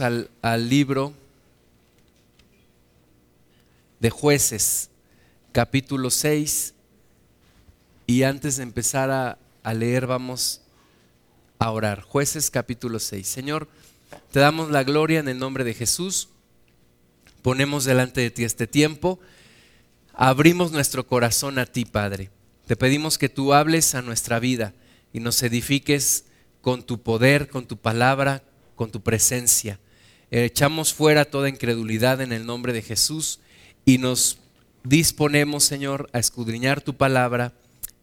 al, al libro de jueces, capítulo 6, y antes de empezar a, a leer vamos a orar. Jueces capítulo 6. Señor, te damos la gloria en el nombre de Jesús. Ponemos delante de ti este tiempo. Abrimos nuestro corazón a ti, Padre. Te pedimos que tú hables a nuestra vida y nos edifiques con tu poder, con tu palabra, con tu presencia. Echamos fuera toda incredulidad en el nombre de Jesús y nos disponemos, Señor, a escudriñar tu palabra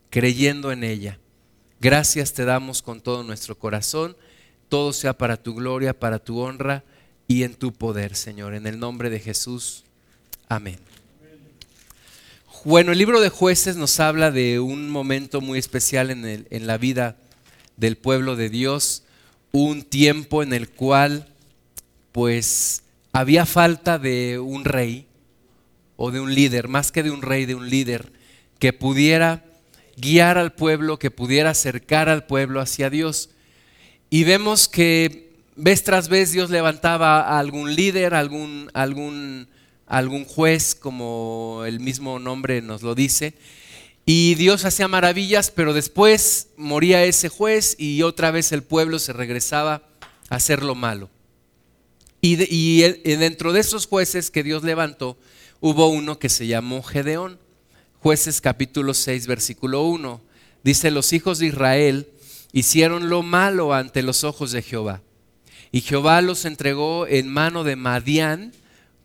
creyendo en ella. Gracias te damos con todo nuestro corazón. Todo sea para tu gloria, para tu honra y en tu poder, Señor. En el nombre de Jesús. Amén. Bueno, el libro de jueces nos habla de un momento muy especial en, el, en la vida del pueblo de Dios, un tiempo en el cual pues había falta de un rey o de un líder, más que de un rey, de un líder que pudiera guiar al pueblo, que pudiera acercar al pueblo hacia Dios. Y vemos que vez tras vez Dios levantaba a algún líder, algún, algún, algún juez, como el mismo nombre nos lo dice, y Dios hacía maravillas, pero después moría ese juez y otra vez el pueblo se regresaba a hacer lo malo. Y, dentro de esos jueces que Dios levantó, hubo uno que se llamó Gedeón. Jueces capítulo 6, versículo 1. Dice, los hijos de Israel hicieron lo malo ante los ojos de Jehová. Y Jehová los entregó en mano de Madián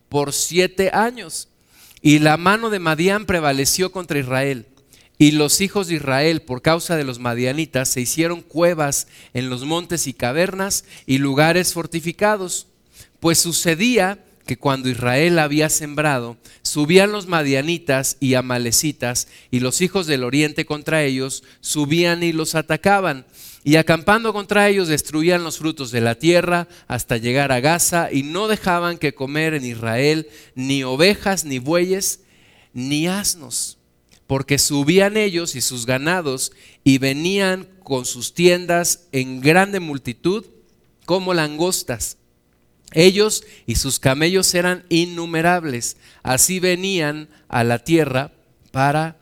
por siete años. Y la mano de Madián prevaleció contra Israel. Y los hijos de Israel, por causa de los madianitas, se hicieron cuevas en los montes y cavernas y lugares fortificados. Pues sucedía que cuando Israel había sembrado, subían los madianitas y amalecitas, y los hijos del oriente contra ellos subían y los atacaban. Y acampando contra ellos destruían los frutos de la tierra hasta llegar a Gaza, y no dejaban que comer en Israel ni ovejas, ni bueyes, ni asnos porque subían ellos y sus ganados y venían con sus tiendas en grande multitud como langostas. Ellos y sus camellos eran innumerables. Así venían a la tierra para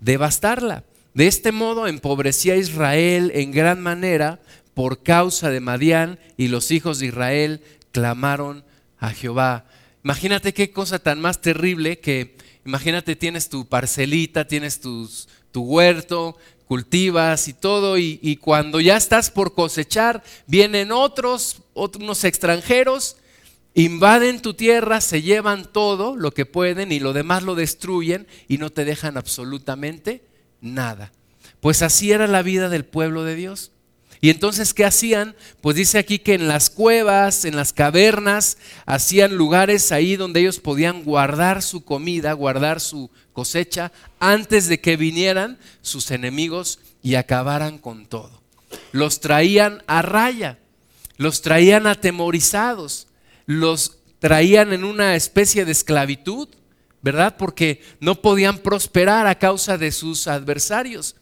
devastarla. De este modo empobrecía Israel en gran manera por causa de Madián y los hijos de Israel clamaron a Jehová. Imagínate qué cosa tan más terrible que Imagínate, tienes tu parcelita, tienes tu huerto, cultivas y todo, y, cuando ya estás por cosechar, vienen otros, otros extranjeros, invaden tu tierra, se llevan todo lo que pueden y lo demás lo destruyen y no te dejan absolutamente nada. Pues así era la vida del pueblo de Dios. Y entonces, ¿qué hacían? Pues dice aquí que en las cuevas, en las cavernas, hacían lugares ahí donde ellos podían guardar su comida, guardar su cosecha, antes de que vinieran sus enemigos y acabaran con todo. Los traían a raya, los traían atemorizados, los traían en una especie de esclavitud, ¿verdad? Porque no podían prosperar a causa de sus adversarios.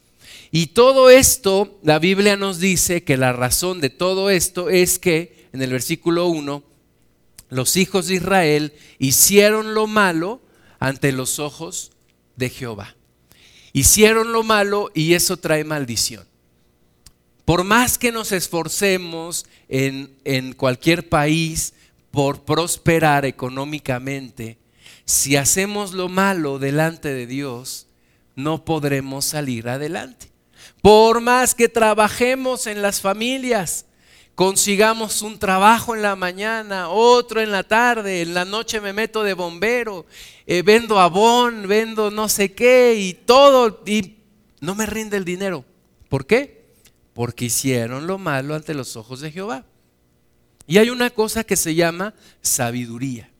Y todo esto, la Biblia nos dice que la razón de todo esto es que, en el versículo 1, los hijos de Israel hicieron lo malo ante los ojos de Jehová. Hicieron lo malo y eso trae maldición. Por más que nos esforcemos en, en cualquier país por prosperar económicamente, si hacemos lo malo delante de Dios, no podremos salir adelante. Por más que trabajemos en las familias, consigamos un trabajo en la mañana, otro en la tarde, en la noche me meto de bombero, eh, vendo abón, vendo no sé qué y todo, y no me rinde el dinero. ¿Por qué? Porque hicieron lo malo ante los ojos de Jehová. Y hay una cosa que se llama sabiduría.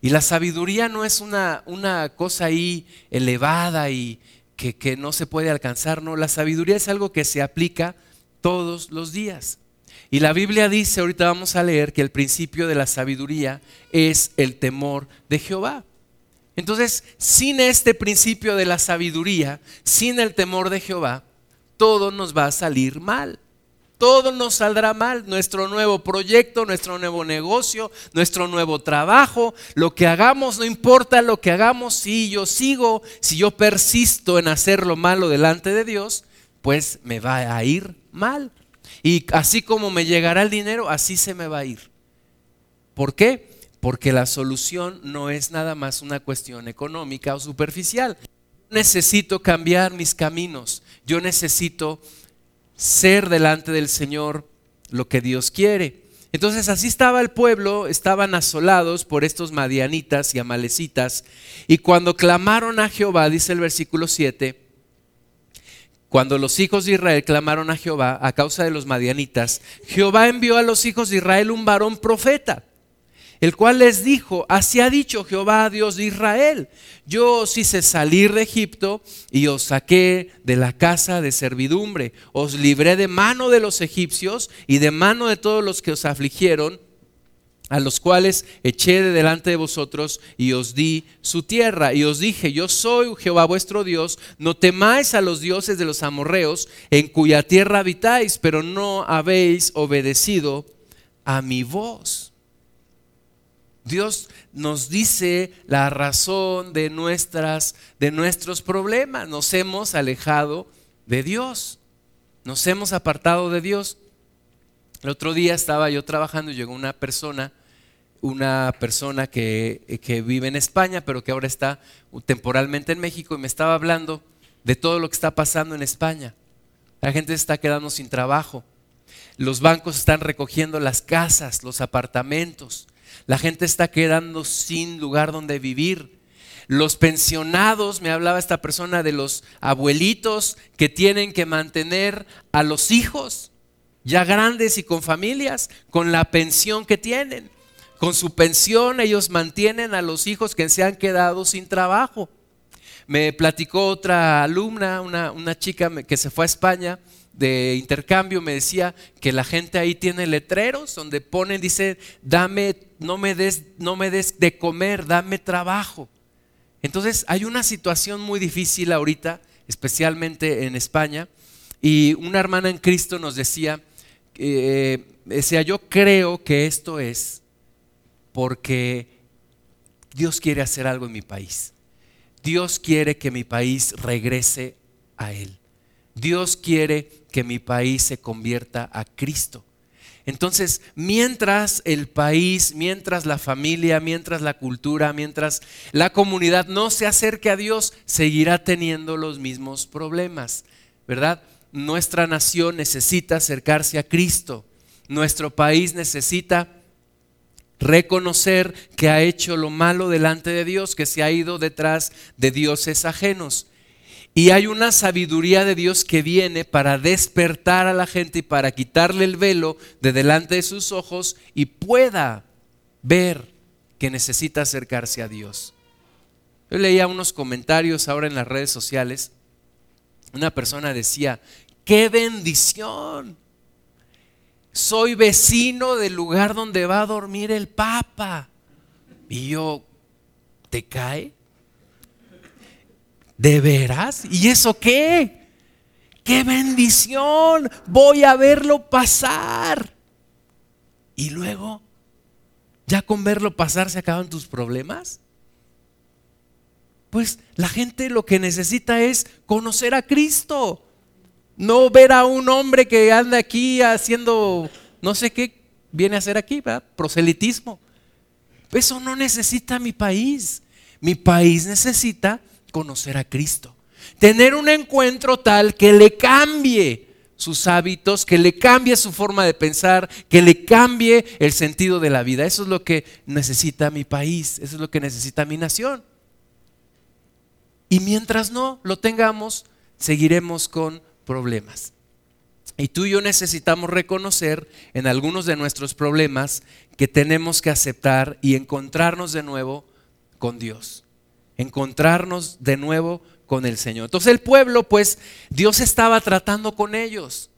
Y la sabiduría no es una, una cosa ahí elevada y, que, no se puede alcanzar, no, la sabiduría es algo que se aplica todos los días. Y la Biblia dice, ahorita vamos a leer, que el principio de la sabiduría es el temor de Jehová. Entonces, sin este principio de la sabiduría, sin el temor de Jehová, todo nos va a salir mal. Todo nos saldrá mal. Nuestro nuevo proyecto, nuestro nuevo negocio, nuestro nuevo trabajo, lo que hagamos, no importa lo que hagamos, si yo sigo, si yo persisto en hacer lo malo delante de Dios, pues me va a ir mal. Y así como me llegará el dinero, así se me va a ir. ¿Por qué? Porque la solución no es nada más una cuestión económica o superficial. Necesito cambiar mis caminos. Yo necesito ser delante del Señor lo que Dios quiere. Entonces así estaba el pueblo, estaban asolados por estos madianitas y amalecitas, y cuando clamaron a Jehová, dice el versículo 7, cuando los hijos de Israel clamaron a Jehová a causa de los madianitas, Jehová envió a los hijos de Israel un varón profeta el cual les dijo, así ha dicho Jehová Dios de Israel, yo os hice salir de Egipto y os saqué de la casa de servidumbre, os libré de mano de los egipcios y de mano de todos los que os afligieron, a los cuales eché de delante de vosotros y os di su tierra. Y os dije, yo soy Jehová vuestro Dios, no temáis a los dioses de los amorreos, en cuya tierra habitáis, pero no habéis obedecido a mi voz. Dios nos dice la razón de, nuestras, de nuestros problemas. Nos hemos alejado de Dios. Nos hemos apartado de Dios. El otro día estaba yo trabajando y llegó una persona, una persona que, que vive en España, pero que ahora está temporalmente en México y me estaba hablando de todo lo que está pasando en España. La gente está quedando sin trabajo. Los bancos están recogiendo las casas, los apartamentos. La gente está quedando sin lugar donde vivir. Los pensionados, me hablaba esta persona de los abuelitos que tienen que mantener a los hijos, ya grandes y con familias, con la pensión que tienen. Con su pensión ellos mantienen a los hijos que se han quedado sin trabajo. Me platicó otra alumna, una, una chica que se fue a España, de intercambio me decía que la gente ahí tiene letreros donde ponen, dice, dame, no me des, no me des de comer, dame trabajo. Entonces hay una situación muy difícil ahorita, especialmente en España, y una hermana en Cristo nos decía, eh, decía, yo creo que esto es porque Dios quiere hacer algo en mi país. Dios quiere que mi país regrese a Él. Dios quiere que mi país se convierta a Cristo. Entonces, mientras el país, mientras la familia, mientras la cultura, mientras la comunidad no se acerque a Dios, seguirá teniendo los mismos problemas, ¿verdad? Nuestra nación necesita acercarse a Cristo. Nuestro país necesita reconocer que ha hecho lo malo delante de Dios, que se ha ido detrás de dioses ajenos. Y hay una sabiduría de Dios que viene para despertar a la gente y para quitarle el velo de delante de sus ojos y pueda ver que necesita acercarse a Dios. Yo leía unos comentarios ahora en las redes sociales. Una persona decía, qué bendición. Soy vecino del lugar donde va a dormir el Papa. Y yo, ¿te cae? ¿De veras? ¿Y eso qué? ¡Qué bendición! Voy a verlo pasar. Y luego, ¿ya con verlo pasar se acaban tus problemas? Pues la gente lo que necesita es conocer a Cristo. No ver a un hombre que anda aquí haciendo no sé qué viene a hacer aquí, ¿verdad? Proselitismo. Eso no necesita mi país. Mi país necesita conocer a Cristo. Tener un encuentro tal que le cambie sus hábitos, que le cambie su forma de pensar, que le cambie el sentido de la vida. Eso es lo que necesita mi país, eso es lo que necesita mi nación. Y mientras no lo tengamos, seguiremos con problemas. Y tú y yo necesitamos reconocer en algunos de nuestros problemas que tenemos que aceptar y encontrarnos de nuevo con Dios encontrarnos de nuevo con el Señor. Entonces el pueblo, pues Dios estaba tratando con ellos.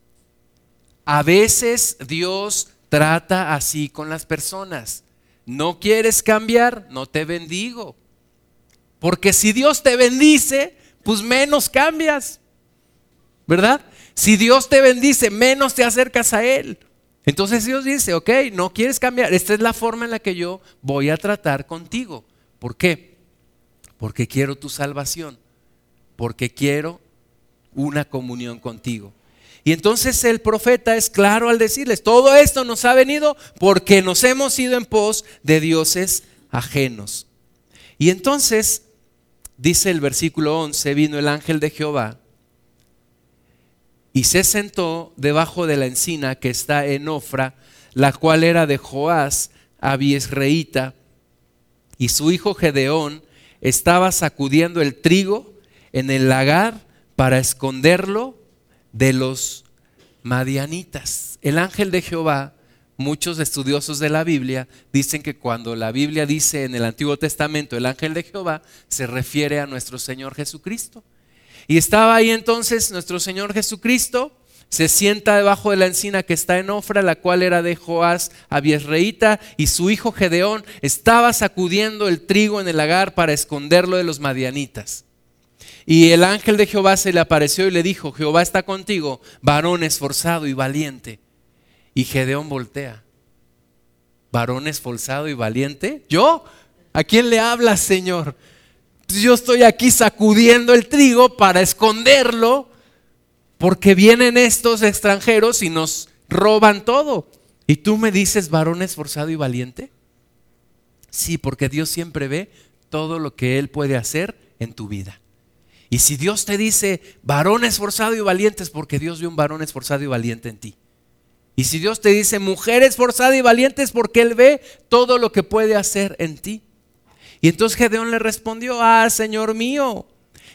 A veces Dios trata así con las personas. No quieres cambiar, no te bendigo. Porque si Dios te bendice, pues menos cambias. ¿Verdad? Si Dios te bendice, menos te acercas a Él. Entonces Dios dice, ok, no quieres cambiar. Esta es la forma en la que yo voy a tratar contigo. ¿Por qué? Porque quiero tu salvación. Porque quiero una comunión contigo. Y entonces el profeta es claro al decirles, todo esto nos ha venido porque nos hemos ido en pos de dioses ajenos. Y entonces, dice el versículo 11, vino el ángel de Jehová y se sentó debajo de la encina que está en Ofra, la cual era de Joás, Abiesreíta, y su hijo Gedeón estaba sacudiendo el trigo en el lagar para esconderlo de los madianitas. El ángel de Jehová, muchos estudiosos de la Biblia dicen que cuando la Biblia dice en el Antiguo Testamento el ángel de Jehová, se refiere a nuestro Señor Jesucristo. Y estaba ahí entonces nuestro Señor Jesucristo, se sienta debajo de la encina que está en Ofra, la cual era de Joás Abiesreíta, y su hijo Gedeón estaba sacudiendo el trigo en el lagar para esconderlo de los madianitas. Y el ángel de Jehová se le apareció y le dijo, Jehová está contigo, varón esforzado y valiente. Y Gedeón voltea. ¿Varón esforzado y valiente? ¿Yo? ¿A quién le hablas, Señor? yo estoy aquí sacudiendo el trigo para esconderlo porque vienen estos extranjeros y nos roban todo. ¿Y tú me dices varón esforzado y valiente? Sí, porque Dios siempre ve todo lo que Él puede hacer en tu vida. Y si Dios te dice varón esforzado y valiente es porque Dios ve un varón esforzado y valiente en ti. Y si Dios te dice mujer esforzada y valiente es porque Él ve todo lo que puede hacer en ti. Y entonces Gedeón le respondió, ah, Señor mío,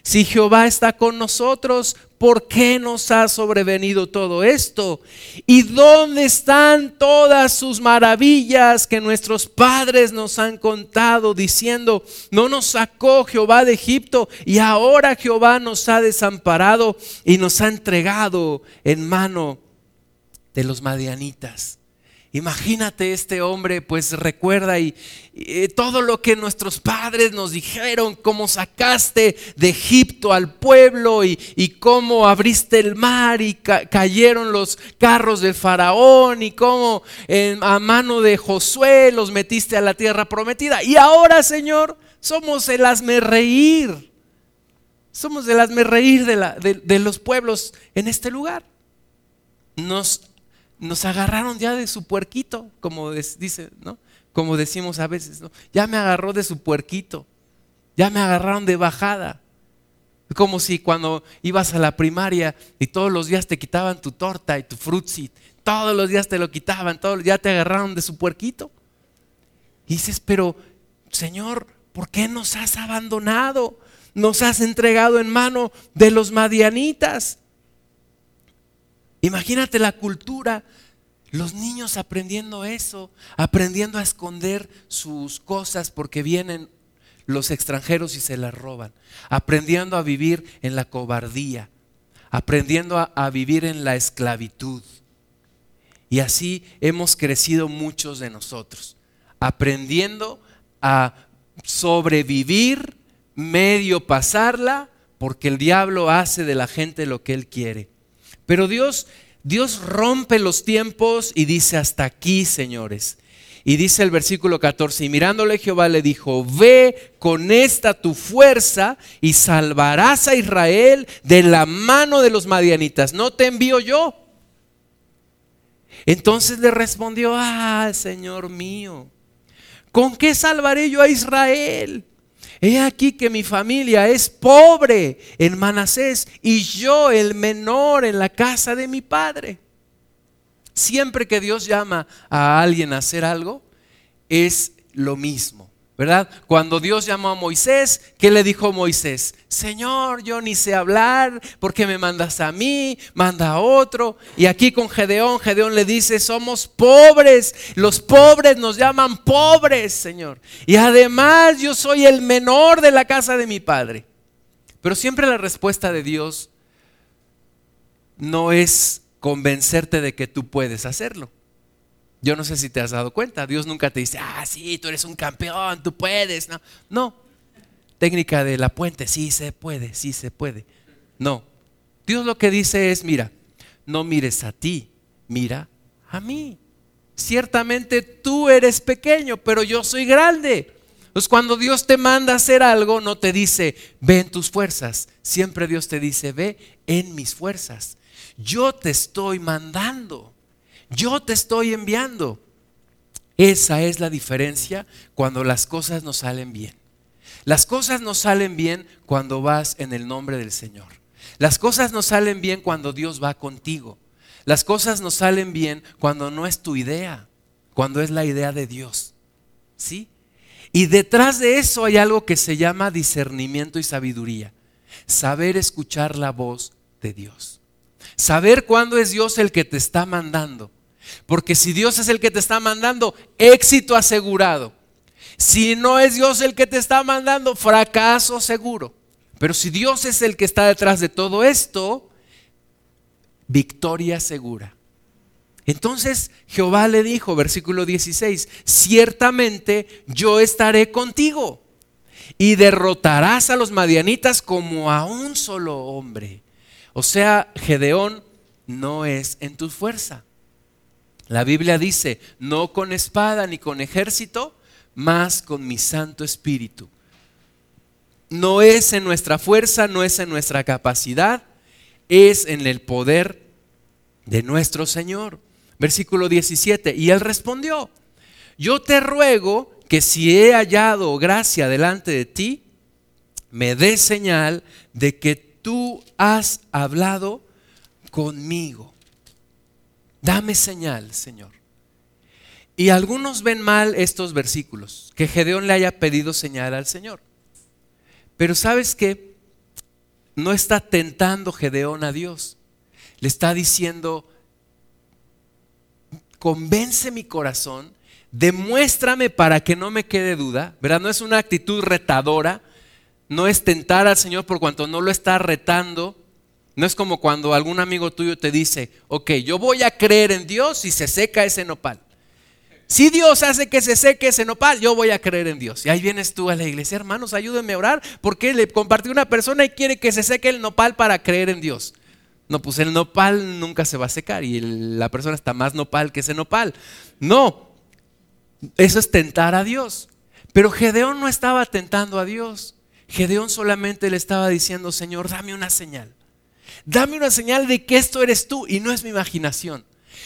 si Jehová está con nosotros, ¿por qué nos ha sobrevenido todo esto? ¿Y dónde están todas sus maravillas que nuestros padres nos han contado diciendo, no nos sacó Jehová de Egipto y ahora Jehová nos ha desamparado y nos ha entregado en mano de los madianitas? Imagínate este hombre, pues recuerda y, todo lo que nuestros padres nos dijeron, cómo sacaste de Egipto al pueblo y, cómo abriste el mar y cayeron los carros del faraón y cómo a mano de Josué los metiste a la tierra prometida. Y ahora, Señor, somos el hazme reír. Somos el hazme reír de, de los pueblos en este lugar. Nos nos agarraron ya de su puerquito, como dice, ¿no? Como decimos a veces. Ya me agarró de su puerquito. Ya me agarraron de bajada. Como si cuando ibas a la primaria y todos los días te quitaban tu torta y tu frutzi, todos los días te lo quitaban, todos ya te agarraron de su puerquito. Y dices, pero Señor, ¿por qué nos has abandonado? Nos has entregado en mano de los madianitas. Imagínate la cultura, los niños aprendiendo eso, aprendiendo a esconder sus cosas porque vienen los extranjeros y se las roban, aprendiendo a vivir en la cobardía, aprendiendo a, vivir en la esclavitud. Y así hemos crecido muchos de nosotros, aprendiendo a sobrevivir, medio pasarla, porque el diablo hace de la gente lo que él quiere. Pero Dios, Dios rompe los tiempos y dice hasta aquí, señores. Y dice el versículo 14, y mirándole Jehová le dijo, ve con esta tu fuerza y salvarás a Israel de la mano de los madianitas. No te envío yo. Entonces le respondió, ah, Señor mío, ¿con qué salvaré yo a Israel? He aquí que mi familia es pobre en Manasés y yo el menor en la casa de mi padre. Siempre que Dios llama a alguien a hacer algo, es lo mismo. ¿Verdad? Cuando Dios llamó a Moisés, ¿qué le dijo Moisés? Señor, yo ni sé hablar, porque me mandas a mí? Manda a otro. Y aquí con Gedeón, Gedeón le dice, somos pobres, los pobres nos llaman pobres, Señor. Y además yo soy el menor de la casa de mi padre. Pero siempre la respuesta de Dios no es convencerte de que tú puedes hacerlo. Yo no sé si te has dado cuenta, Dios nunca te dice, ah, sí, tú eres un campeón, tú puedes. No, no. Técnica de la puente, sí se puede, sí se puede. No. Dios lo que dice es, mira, no mires a ti, mira a mí. Ciertamente tú eres pequeño, pero yo soy grande. Pues cuando Dios te manda a hacer algo, no te dice, ve en tus fuerzas. Siempre Dios te dice, ve en mis fuerzas. Yo te estoy mandando. Yo te estoy enviando. Esa es la diferencia cuando las cosas no salen bien. Las cosas no salen bien cuando vas en el nombre del Señor. Las cosas no salen bien cuando Dios va contigo. Las cosas no salen bien cuando no es tu idea, cuando es la idea de Dios. ¿Sí? Y detrás de eso hay algo que se llama discernimiento y sabiduría. Saber escuchar la voz de Dios. Saber cuándo es Dios el que te está mandando. Porque si Dios es el que te está mandando, éxito asegurado. Si no es Dios el que te está mandando, fracaso seguro. Pero si Dios es el que está detrás de todo esto, victoria segura. Entonces Jehová le dijo, versículo 16, ciertamente yo estaré contigo y derrotarás a los madianitas como a un solo hombre. O sea, Gedeón no es en tu fuerza. La Biblia dice, no con espada ni con ejército, más con mi Santo Espíritu. No es en nuestra fuerza, no es en nuestra capacidad, es en el poder de nuestro Señor. Versículo 17, y él respondió, yo te ruego que si he hallado gracia delante de ti, me dé señal de que tú has hablado conmigo. Dame señal, Señor. Y algunos ven mal estos versículos, que Gedeón le haya pedido señal al Señor. Pero sabes que no está tentando Gedeón a Dios. Le está diciendo, convence mi corazón, demuéstrame para que no me quede duda. ¿Verdad? No es una actitud retadora, no es tentar al Señor por cuanto no lo está retando. No es como cuando algún amigo tuyo te dice, ok, yo voy a creer en Dios y se seca ese nopal. Si Dios hace que se seque ese nopal, yo voy a creer en Dios. Y ahí vienes tú a la iglesia, hermanos, ayúdenme a orar, porque le compartí una persona y quiere que se seque el nopal para creer en Dios. No, pues el nopal nunca se va a secar y la persona está más nopal que ese nopal. No, eso es tentar a Dios. Pero Gedeón no estaba tentando a Dios. Gedeón solamente le estaba diciendo, Señor, dame una señal. Dame una señal de que esto eres tú y no es mi imaginación.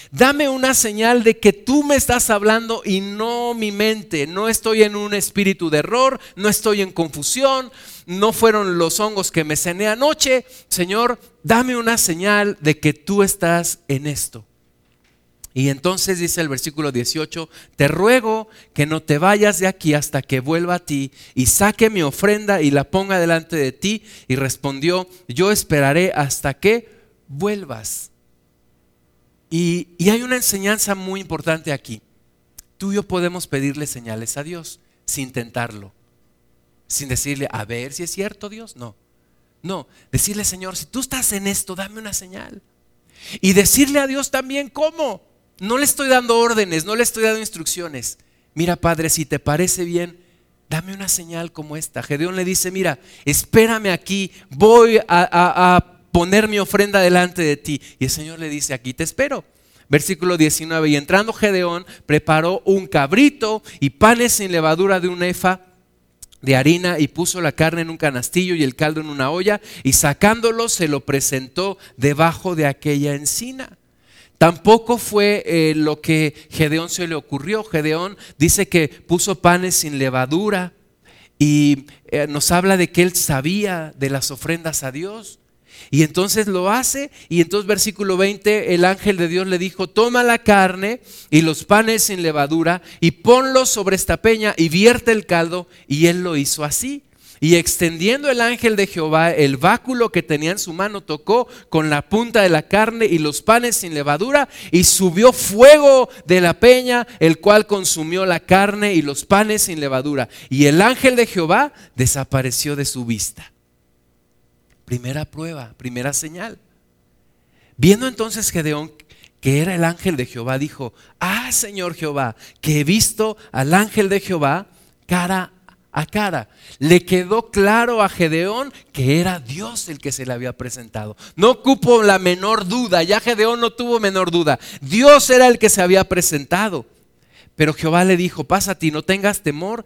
Dame una señal de que tú me estás hablando y no mi mente. No estoy en un espíritu de error, no estoy en confusión, no fueron los hongos que me cené anoche. Señor, dame una señal de que tú estás en esto. Y entonces dice el versículo 18, te ruego que no te vayas de aquí hasta que vuelva a ti y saque mi ofrenda y la ponga delante de ti. Y respondió, yo esperaré hasta que vuelvas. Y, hay una enseñanza muy importante aquí. Tú y yo podemos pedirle señales a Dios sin tentarlo, sin decirle, a ver si es cierto Dios. No, no, decirle Señor, si tú estás en esto, dame una señal. Y decirle a Dios también cómo. No le estoy dando órdenes, no le estoy dando instrucciones. Mira, Padre, si te parece bien, dame una señal como esta. Gedeón le dice, mira, espérame aquí, voy a poner mi ofrenda delante de ti. Y el Señor le dice, aquí te espero. Versículo 19, y entrando Gedeón preparó un cabrito y panes sin levadura de un efa de harina y puso la carne en un canastillo y el caldo en una olla y sacándolo se lo presentó debajo de aquella encina. Tampoco fue eh, lo que Gedeón se le ocurrió. Gedeón dice que puso panes sin levadura y eh, nos habla de que él sabía de las ofrendas a Dios. Y entonces lo hace y entonces versículo 20 el ángel de Dios le dijo, toma la carne y los panes sin levadura y ponlos sobre esta peña y vierte el caldo y él lo hizo así. Y extendiendo el ángel de Jehová el báculo que tenía en su mano, tocó con la punta de la carne y los panes sin levadura, y subió fuego de la peña, el cual consumió la carne y los panes sin levadura. Y el ángel de Jehová desapareció de su vista. Primera prueba, primera señal. Viendo entonces Gedeón que era el ángel de Jehová, dijo, ah, Señor Jehová, que he visto al ángel de Jehová cara a cara. Le quedó claro a Gedeón que era Dios el que se le había presentado. No ocupo la menor duda, ya Gedeón no tuvo menor duda. Dios era el que se había presentado. Pero Jehová le dijo, pasa ti, no tengas temor,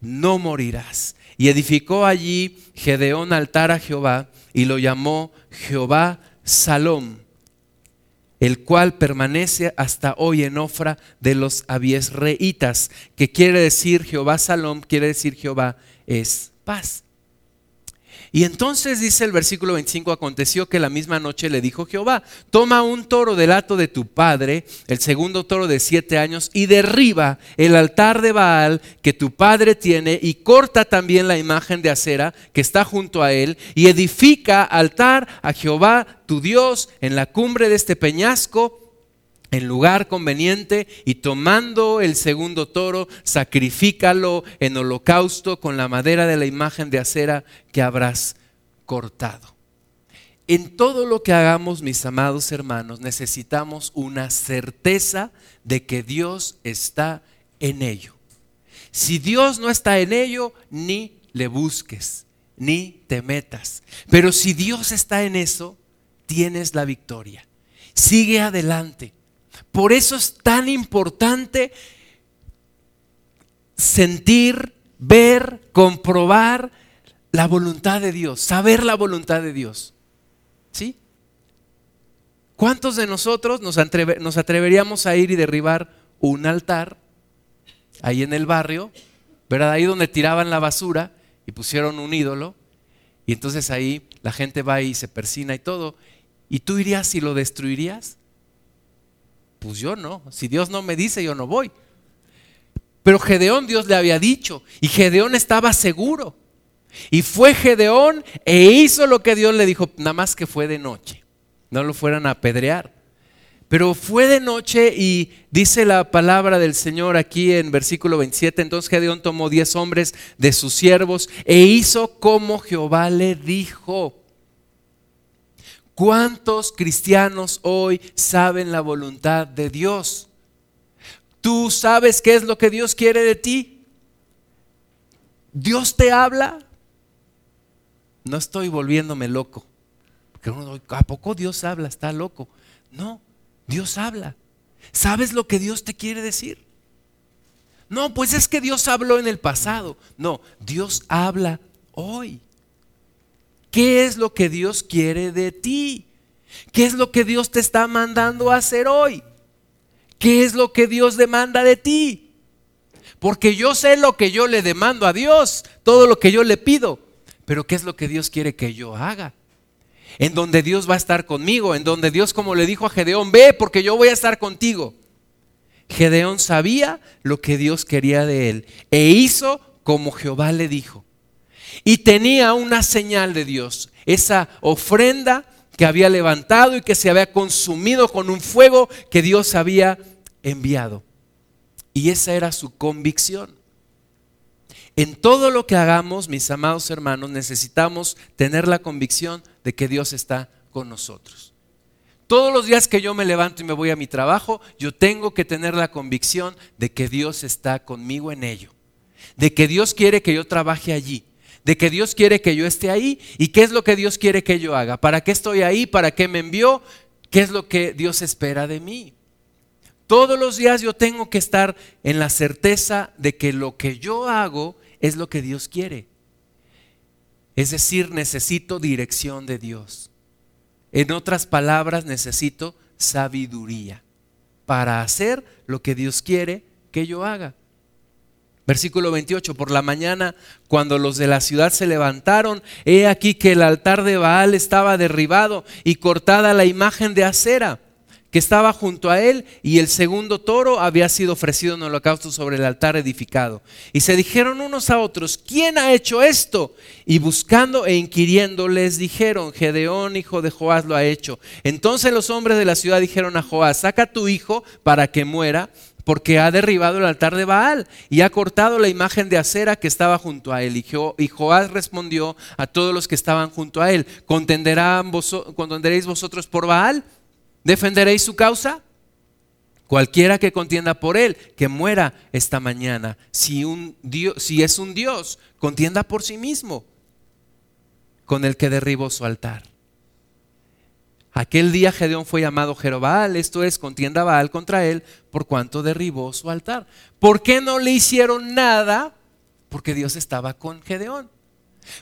no morirás. Y edificó allí Gedeón altar a Jehová y lo llamó Jehová Salom el cual permanece hasta hoy en Ofra de los abiesreitas, que quiere decir Jehová Salom, quiere decir Jehová es paz. Y entonces dice el versículo 25, aconteció que la misma noche le dijo Jehová, toma un toro del hato de tu padre, el segundo toro de siete años, y derriba el altar de Baal que tu padre tiene, y corta también la imagen de acera que está junto a él, y edifica altar a Jehová tu Dios en la cumbre de este peñasco en lugar conveniente y tomando el segundo toro, sacrifícalo en holocausto con la madera de la imagen de acera que habrás cortado. En todo lo que hagamos, mis amados hermanos, necesitamos una certeza de que Dios está en ello. Si Dios no está en ello, ni le busques, ni te metas. Pero si Dios está en eso, tienes la victoria. Sigue adelante. Por eso es tan importante sentir, ver, comprobar la voluntad de Dios, saber la voluntad de Dios. ¿Sí? ¿Cuántos de nosotros nos, atreveríamos a ir y derribar un altar ahí en el barrio, ¿verdad? Ahí donde tiraban la basura y pusieron un ídolo, y entonces ahí la gente va y se persina y todo, y tú irías y lo destruirías? Pues yo no. Si Dios no me dice, yo no voy. Pero Gedeón Dios le había dicho y Gedeón estaba seguro. Y fue Gedeón e hizo lo que Dios le dijo, nada más que fue de noche. No lo fueran a apedrear. Pero fue de noche y dice la palabra del Señor aquí en versículo 27, entonces Gedeón tomó diez hombres de sus siervos e hizo como Jehová le dijo. ¿Cuántos cristianos hoy saben la voluntad de Dios? ¿Tú sabes qué es lo que Dios quiere de ti? ¿Dios te habla? No estoy volviéndome loco. ¿A poco Dios habla? Está loco. No, Dios habla. ¿Sabes lo que Dios te quiere decir? No, pues es que Dios habló en el pasado. No, Dios habla hoy. ¿Qué es lo que Dios quiere de ti? ¿Qué es lo que Dios te está mandando a hacer hoy? ¿Qué es lo que Dios demanda de ti? Porque yo sé lo que yo le demando a Dios, todo lo que yo le pido, pero ¿qué es lo que Dios quiere que yo haga? En donde Dios va a estar conmigo, en donde Dios como le dijo a Gedeón, ve porque yo voy a estar contigo. Gedeón sabía lo que Dios quería de él e hizo como Jehová le dijo y tenía una señal de Dios, esa ofrenda que había levantado y que se había consumido con un fuego que Dios había enviado. Y esa era su convicción. En todo lo que hagamos, mis amados hermanos, necesitamos tener la convicción de que Dios está con nosotros. Todos los días que yo me levanto y me voy a mi trabajo, yo tengo que tener la convicción de que Dios está conmigo en ello, de que Dios quiere que yo trabaje allí, de que Dios quiere que yo esté ahí y qué es lo que Dios quiere que yo haga. ¿Para qué estoy ahí? ¿Para qué me envió? ¿Qué es lo que Dios espera de mí? Todos los días yo tengo que estar en la certeza de que lo que yo hago es lo que Dios quiere. Es decir, necesito dirección de Dios. En otras palabras, necesito sabiduría para hacer lo que Dios quiere que yo haga. Versículo 28, por la mañana, cuando los de la ciudad se levantaron, he aquí que el altar de Baal estaba derribado y cortada la imagen de acera que estaba junto a él y el segundo toro había sido ofrecido en holocausto sobre el altar edificado. Y se dijeron unos a otros, ¿quién ha hecho esto? Y buscando e inquiriendo les dijeron, Gedeón, hijo de Joás, lo ha hecho. Entonces los hombres de la ciudad dijeron a Joás, saca tu hijo para que muera porque ha derribado el altar de Baal y ha cortado la imagen de acera que estaba junto a él. Y, Joás respondió a todos los que estaban junto a él, ¿contenderéis vosotros por Baal? ¿Defenderéis su causa? Cualquiera que contienda por él, que muera esta mañana. Si, un Dios, si es un Dios, contienda por sí mismo con el que derribó su altar. Aquel día Gedeón fue llamado Jerobal, esto es, contienda Baal contra él, por cuanto derribó su altar. ¿Por qué no le hicieron nada? Porque Dios estaba con Gedeón.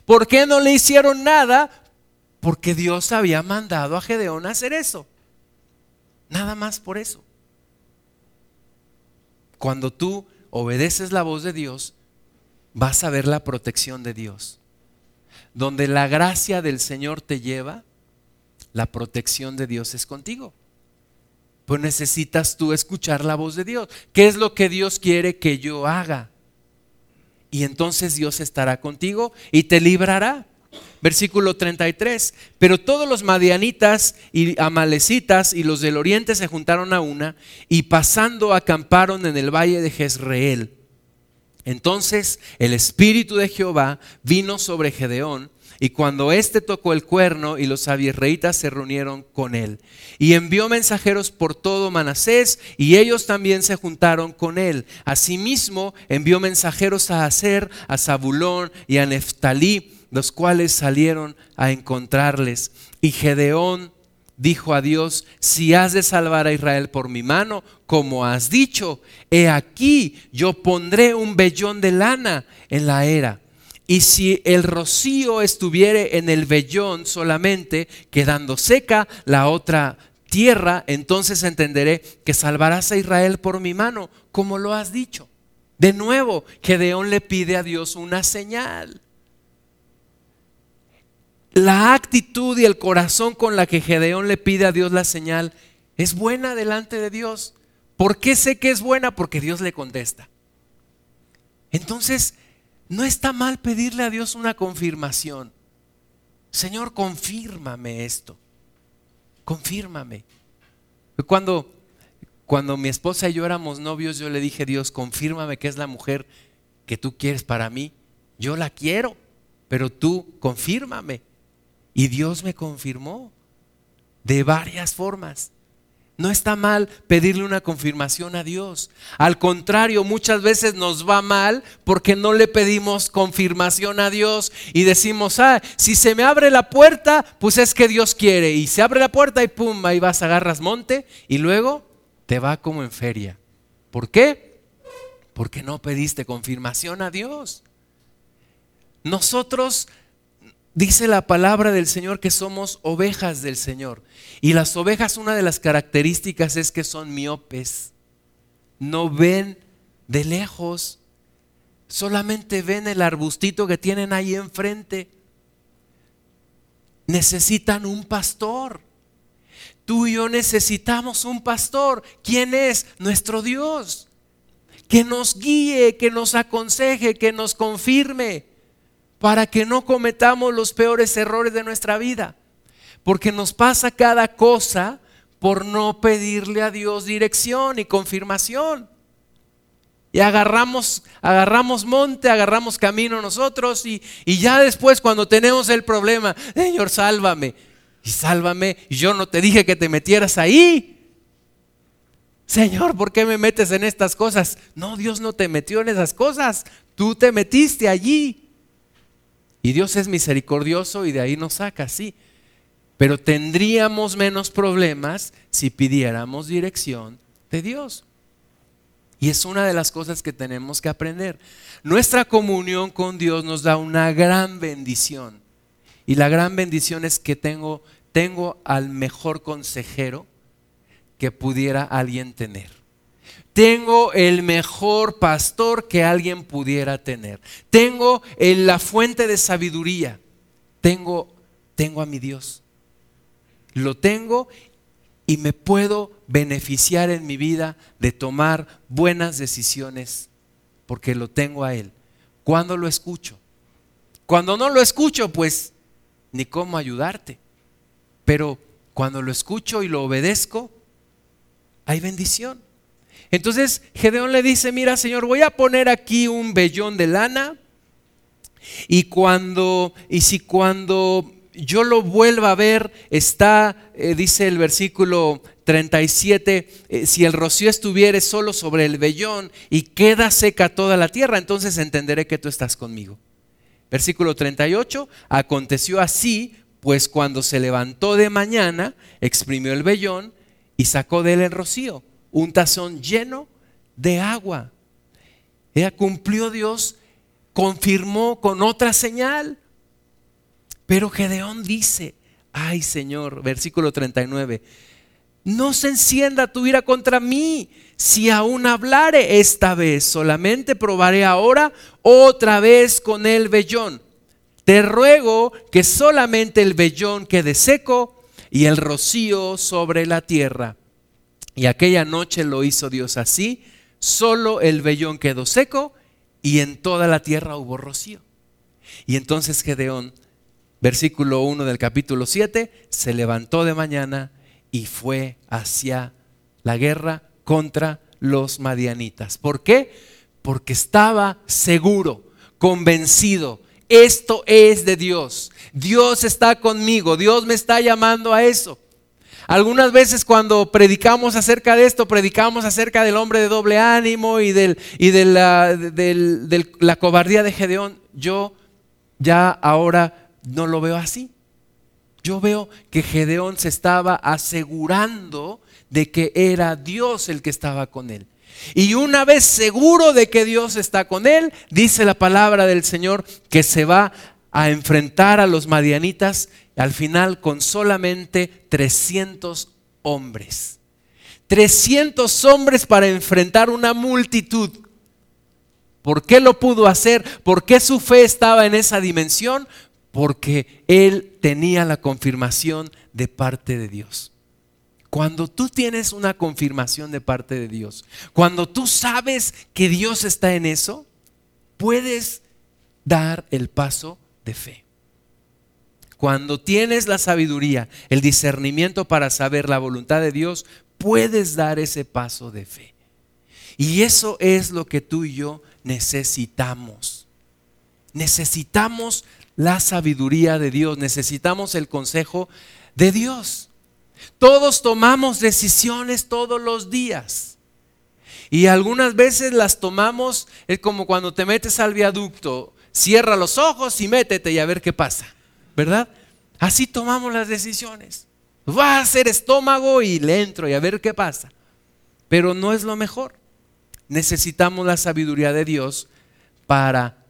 ¿Por qué no le hicieron nada? Porque Dios había mandado a Gedeón a hacer eso. Nada más por eso. Cuando tú obedeces la voz de Dios, vas a ver la protección de Dios. Donde la gracia del Señor te lleva, la protección de Dios es contigo. Pues necesitas tú escuchar la voz de Dios. ¿Qué es lo que Dios quiere que yo haga? Y entonces Dios estará contigo y te librará. Versículo 33. Pero todos los madianitas y amalecitas y los del oriente se juntaron a una y pasando acamparon en el valle de Jezreel. Entonces el espíritu de Jehová vino sobre Gedeón y cuando éste tocó el cuerno y los abierreitas se reunieron con él. Y envió mensajeros por todo Manasés y ellos también se juntaron con él. Asimismo envió mensajeros a Aser, a Zabulón y a Neftalí, los cuales salieron a encontrarles. Y Gedeón dijo a Dios, si has de salvar a Israel por mi mano, como has dicho, he aquí yo pondré un vellón de lana en la era y si el rocío estuviere en el vellón solamente, quedando seca la otra tierra, entonces entenderé que salvarás a Israel por mi mano, como lo has dicho. De nuevo, Gedeón le pide a Dios una señal. La actitud y el corazón con la que Gedeón le pide a Dios la señal es buena delante de Dios. ¿Por qué sé que es buena? Porque Dios le contesta. Entonces, no está mal pedirle a Dios una confirmación. Señor, confírmame esto. Confírmame. Cuando, cuando mi esposa y yo éramos novios, yo le dije, Dios, confírmame que es la mujer que tú quieres para mí. Yo la quiero, pero tú confírmame. Y Dios me confirmó de varias formas. No está mal pedirle una confirmación a Dios. Al contrario, muchas veces nos va mal porque no le pedimos confirmación a Dios y decimos, ah, si se me abre la puerta, pues es que Dios quiere. Y se abre la puerta y pum, ahí vas, agarras monte y luego te va como en feria. ¿Por qué? Porque no pediste confirmación a Dios. Nosotros Dice la palabra del Señor que somos ovejas del Señor. Y las ovejas, una de las características es que son miopes. No ven de lejos. Solamente ven el arbustito que tienen ahí enfrente. Necesitan un pastor. Tú y yo necesitamos un pastor. ¿Quién es? Nuestro Dios. Que nos guíe, que nos aconseje, que nos confirme para que no cometamos los peores errores de nuestra vida. Porque nos pasa cada cosa por no pedirle a Dios dirección y confirmación. Y agarramos, agarramos monte, agarramos camino nosotros y, y ya después cuando tenemos el problema, Señor, sálvame. Y sálvame, y yo no te dije que te metieras ahí. Señor, ¿por qué me metes en estas cosas? No, Dios no te metió en esas cosas. Tú te metiste allí. Y Dios es misericordioso y de ahí nos saca, sí. Pero tendríamos menos problemas si pidiéramos dirección de Dios. Y es una de las cosas que tenemos que aprender. Nuestra comunión con Dios nos da una gran bendición. Y la gran bendición es que tengo, tengo al mejor consejero que pudiera alguien tener. Tengo el mejor pastor que alguien pudiera tener. Tengo la fuente de sabiduría. Tengo, tengo a mi Dios. Lo tengo y me puedo beneficiar en mi vida de tomar buenas decisiones porque lo tengo a Él. Cuando lo escucho. Cuando no lo escucho, pues ni cómo ayudarte. Pero cuando lo escucho y lo obedezco, hay bendición. Entonces Gedeón le dice, mira Señor, voy a poner aquí un vellón de lana y cuando, y si cuando yo lo vuelva a ver, está, eh, dice el versículo 37, eh, si el rocío estuviere solo sobre el vellón y queda seca toda la tierra, entonces entenderé que tú estás conmigo. Versículo 38, aconteció así, pues cuando se levantó de mañana, exprimió el vellón y sacó de él el rocío, un tazón lleno de agua. Ella cumplió Dios, confirmó con otra señal. Pero Gedeón dice, ay Señor, versículo 39, no se encienda tu ira contra mí. Si aún hablare esta vez, solamente probaré ahora otra vez con el vellón. Te ruego que solamente el vellón quede seco y el rocío sobre la tierra. Y aquella noche lo hizo Dios así, solo el vellón quedó seco y en toda la tierra hubo rocío. Y entonces Gedeón, versículo 1 del capítulo 7, se levantó de mañana y fue hacia la guerra contra los madianitas. ¿Por qué? Porque estaba seguro, convencido, esto es de Dios. Dios está conmigo, Dios me está llamando a eso. Algunas veces cuando predicamos acerca de esto, predicamos acerca del hombre de doble ánimo y, del, y de, la, de la cobardía de Gedeón. Yo ya ahora no lo veo así. Yo veo que Gedeón se estaba asegurando de que era Dios el que estaba con él. Y una vez seguro de que Dios está con él, dice la palabra del Señor que se va a enfrentar a los madianitas al final con solamente 300 hombres. 300 hombres para enfrentar una multitud. ¿Por qué lo pudo hacer? ¿Por qué su fe estaba en esa dimensión? porque él tenía la confirmación de parte de Dios. Cuando tú tienes una confirmación de parte de Dios, cuando tú sabes que Dios está en eso, puedes dar el paso de fe. Cuando tienes la sabiduría, el discernimiento para saber la voluntad de Dios, puedes dar ese paso de fe. Y eso es lo que tú y yo necesitamos. Necesitamos la sabiduría de Dios, necesitamos el consejo de Dios. Todos tomamos decisiones todos los días. Y algunas veces las tomamos, es como cuando te metes al viaducto, cierra los ojos y métete y a ver qué pasa, ¿verdad? Así tomamos las decisiones. Va a ser estómago y le entro y a ver qué pasa. Pero no es lo mejor. Necesitamos la sabiduría de Dios para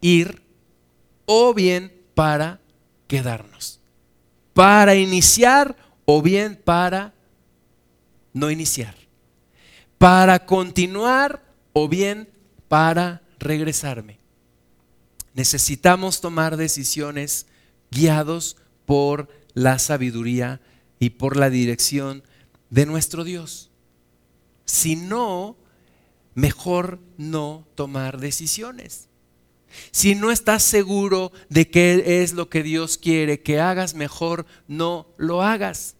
ir o bien para quedarnos. Para iniciar o bien para no iniciar. Para continuar o bien para regresarme. Necesitamos tomar decisiones guiados por la sabiduría y por la dirección de nuestro Dios. Si no, mejor no tomar decisiones. Si no estás seguro de qué es lo que Dios quiere que hagas, mejor no lo hagas.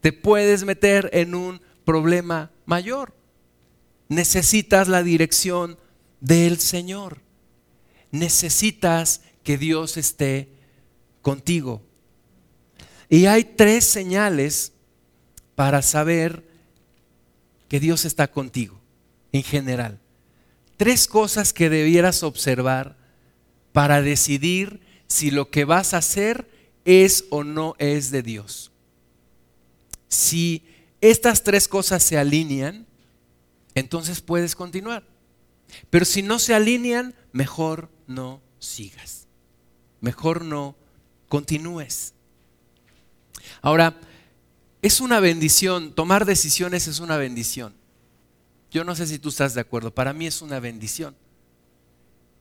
Te puedes meter en un problema mayor. Necesitas la dirección del Señor. Necesitas que Dios esté contigo. Y hay tres señales para saber que Dios está contigo en general. Tres cosas que debieras observar para decidir si lo que vas a hacer es o no es de Dios. Si estas tres cosas se alinean, entonces puedes continuar. Pero si no se alinean, mejor no sigas. Mejor no continúes. Ahora, es una bendición, tomar decisiones es una bendición. Yo no sé si tú estás de acuerdo, para mí es una bendición.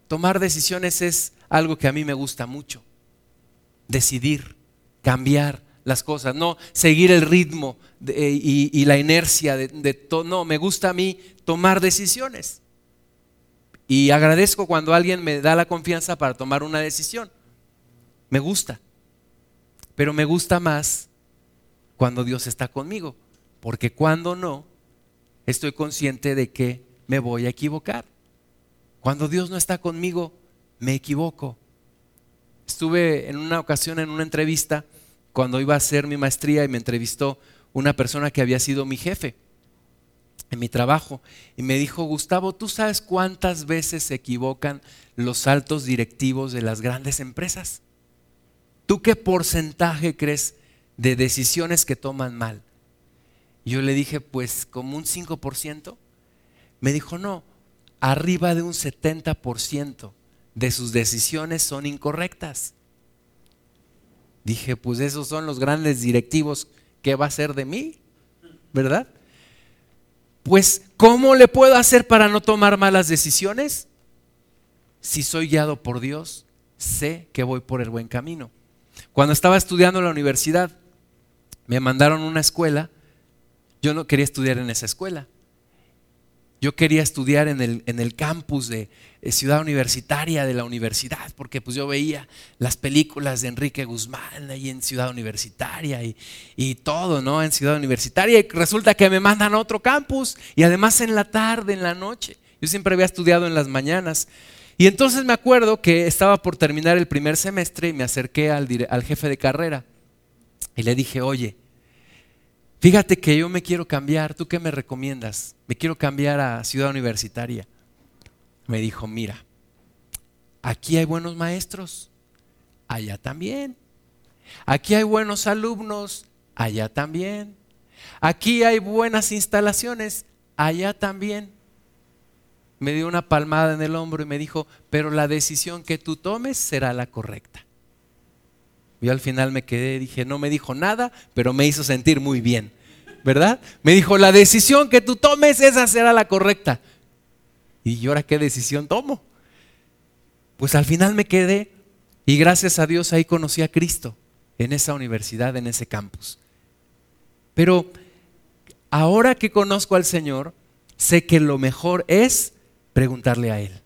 Tomar decisiones es algo que a mí me gusta mucho. Decidir, cambiar las cosas, no seguir el ritmo y, la inercia de, de todo. No, me gusta a mí tomar decisiones. Y agradezco cuando alguien me da la confianza para tomar una decisión. Me gusta. Pero me gusta más cuando Dios está conmigo. Porque cuando no, estoy consciente de que me voy a equivocar. Cuando Dios no está conmigo, me equivoco. Estuve en una ocasión en una entrevista cuando iba a hacer mi maestría y me entrevistó una persona que había sido mi jefe en mi trabajo y me dijo, Gustavo, ¿tú sabes cuántas veces se equivocan los altos directivos de las grandes empresas? ¿Tú qué porcentaje crees de decisiones que toman mal? Yo le dije, pues como un 5%. Me dijo, no, arriba de un 70% de sus decisiones son incorrectas. Dije, pues esos son los grandes directivos, ¿qué va a ser de mí? ¿Verdad? Pues, ¿cómo le puedo hacer para no tomar malas decisiones? Si soy guiado por Dios, sé que voy por el buen camino. Cuando estaba estudiando en la universidad, me mandaron a una escuela. Yo no quería estudiar en esa escuela. Yo quería estudiar en el, en el campus de, eh, Ciudad Universitaria de la universidad, porque pues yo veía las películas de Enrique Guzmán ahí en Ciudad Universitaria y, y todo, ¿no? En Ciudad Universitaria y resulta que me mandan a otro campus y además en la tarde, en la noche. Yo siempre había estudiado en las mañanas. Y entonces me acuerdo que estaba por terminar el primer semestre y me acerqué al, al jefe de carrera y le dije, oye, Fíjate que yo me quiero cambiar, ¿tú qué me recomiendas? Me quiero cambiar a Ciudad Universitaria. Me dijo, mira, aquí hay buenos maestros, allá también. Aquí hay buenos alumnos, allá también. Aquí hay buenas instalaciones, allá también. Me dio una palmada en el hombro y me dijo, pero la decisión que tú tomes será la correcta. Yo al final me quedé, dije, no me dijo nada, pero me hizo sentir muy bien, ¿verdad? Me dijo, la decisión que tú tomes, esa será la correcta. ¿Y ahora qué decisión tomo? Pues al final me quedé y gracias a Dios ahí conocí a Cristo, en esa universidad, en ese campus. Pero ahora que conozco al Señor, sé que lo mejor es preguntarle a Él.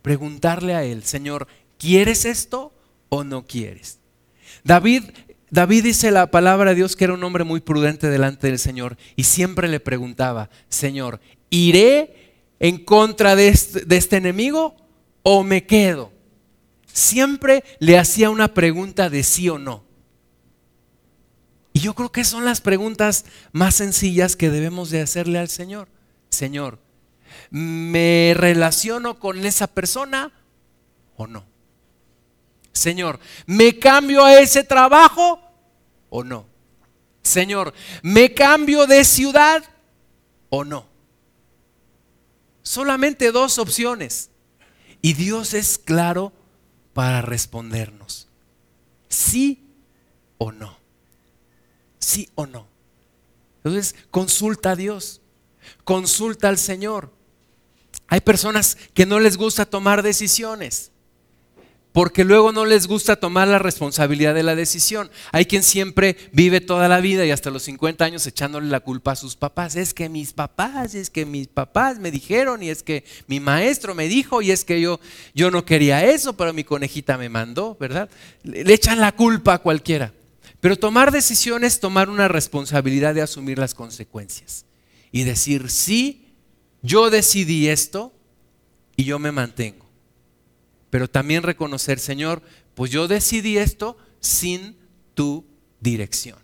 Preguntarle a Él, Señor, ¿quieres esto o no quieres? David, David dice la palabra de Dios que era un hombre muy prudente delante del Señor y siempre le preguntaba, Señor, ¿iré en contra de este, de este enemigo o me quedo? Siempre le hacía una pregunta de sí o no. Y yo creo que son las preguntas más sencillas que debemos de hacerle al Señor. Señor, ¿me relaciono con esa persona o no? Señor, ¿me cambio a ese trabajo o no? Señor, ¿me cambio de ciudad o no? Solamente dos opciones. Y Dios es claro para respondernos. Sí o no. Sí o no. Entonces, consulta a Dios. Consulta al Señor. Hay personas que no les gusta tomar decisiones porque luego no les gusta tomar la responsabilidad de la decisión. Hay quien siempre vive toda la vida y hasta los 50 años echándole la culpa a sus papás. Es que mis papás, es que mis papás me dijeron y es que mi maestro me dijo y es que yo, yo no quería eso, pero mi conejita me mandó, ¿verdad? Le echan la culpa a cualquiera. Pero tomar decisiones, tomar una responsabilidad de asumir las consecuencias y decir, sí, yo decidí esto y yo me mantengo pero también reconocer, Señor, pues yo decidí esto sin tu dirección.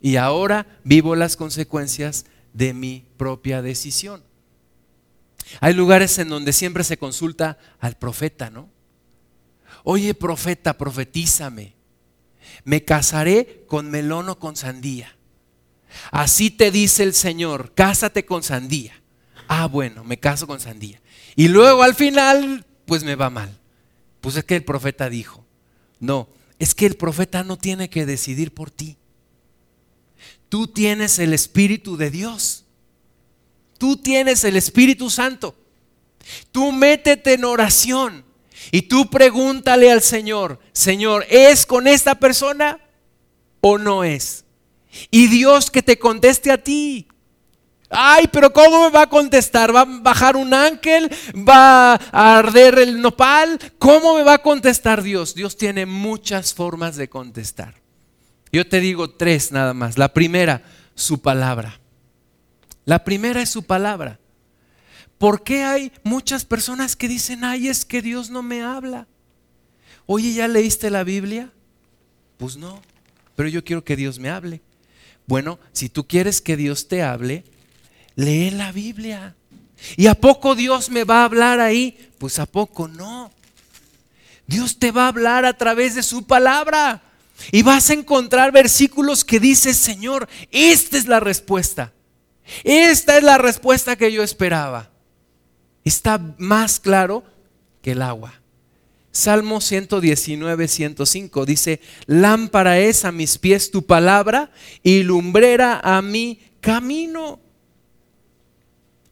Y ahora vivo las consecuencias de mi propia decisión. Hay lugares en donde siempre se consulta al profeta, ¿no? Oye, profeta, profetízame. Me casaré con melón o con sandía. Así te dice el Señor, cásate con sandía. Ah, bueno, me caso con sandía. Y luego al final, pues me va mal. Pues es que el profeta dijo, no, es que el profeta no tiene que decidir por ti. Tú tienes el Espíritu de Dios. Tú tienes el Espíritu Santo. Tú métete en oración y tú pregúntale al Señor, Señor, ¿es con esta persona o no es? Y Dios que te conteste a ti. Ay, pero ¿cómo me va a contestar? ¿Va a bajar un ángel? ¿Va a arder el nopal? ¿Cómo me va a contestar Dios? Dios tiene muchas formas de contestar. Yo te digo tres nada más. La primera, su palabra. La primera es su palabra. ¿Por qué hay muchas personas que dicen, ay, es que Dios no me habla? Oye, ¿ya leíste la Biblia? Pues no, pero yo quiero que Dios me hable. Bueno, si tú quieres que Dios te hable, lee la Biblia. ¿Y a poco Dios me va a hablar ahí? Pues a poco no. Dios te va a hablar a través de su palabra. Y vas a encontrar versículos que dice, Señor, esta es la respuesta. Esta es la respuesta que yo esperaba. Está más claro que el agua. Salmo 119, 105 dice, lámpara es a mis pies tu palabra y lumbrera a mi camino.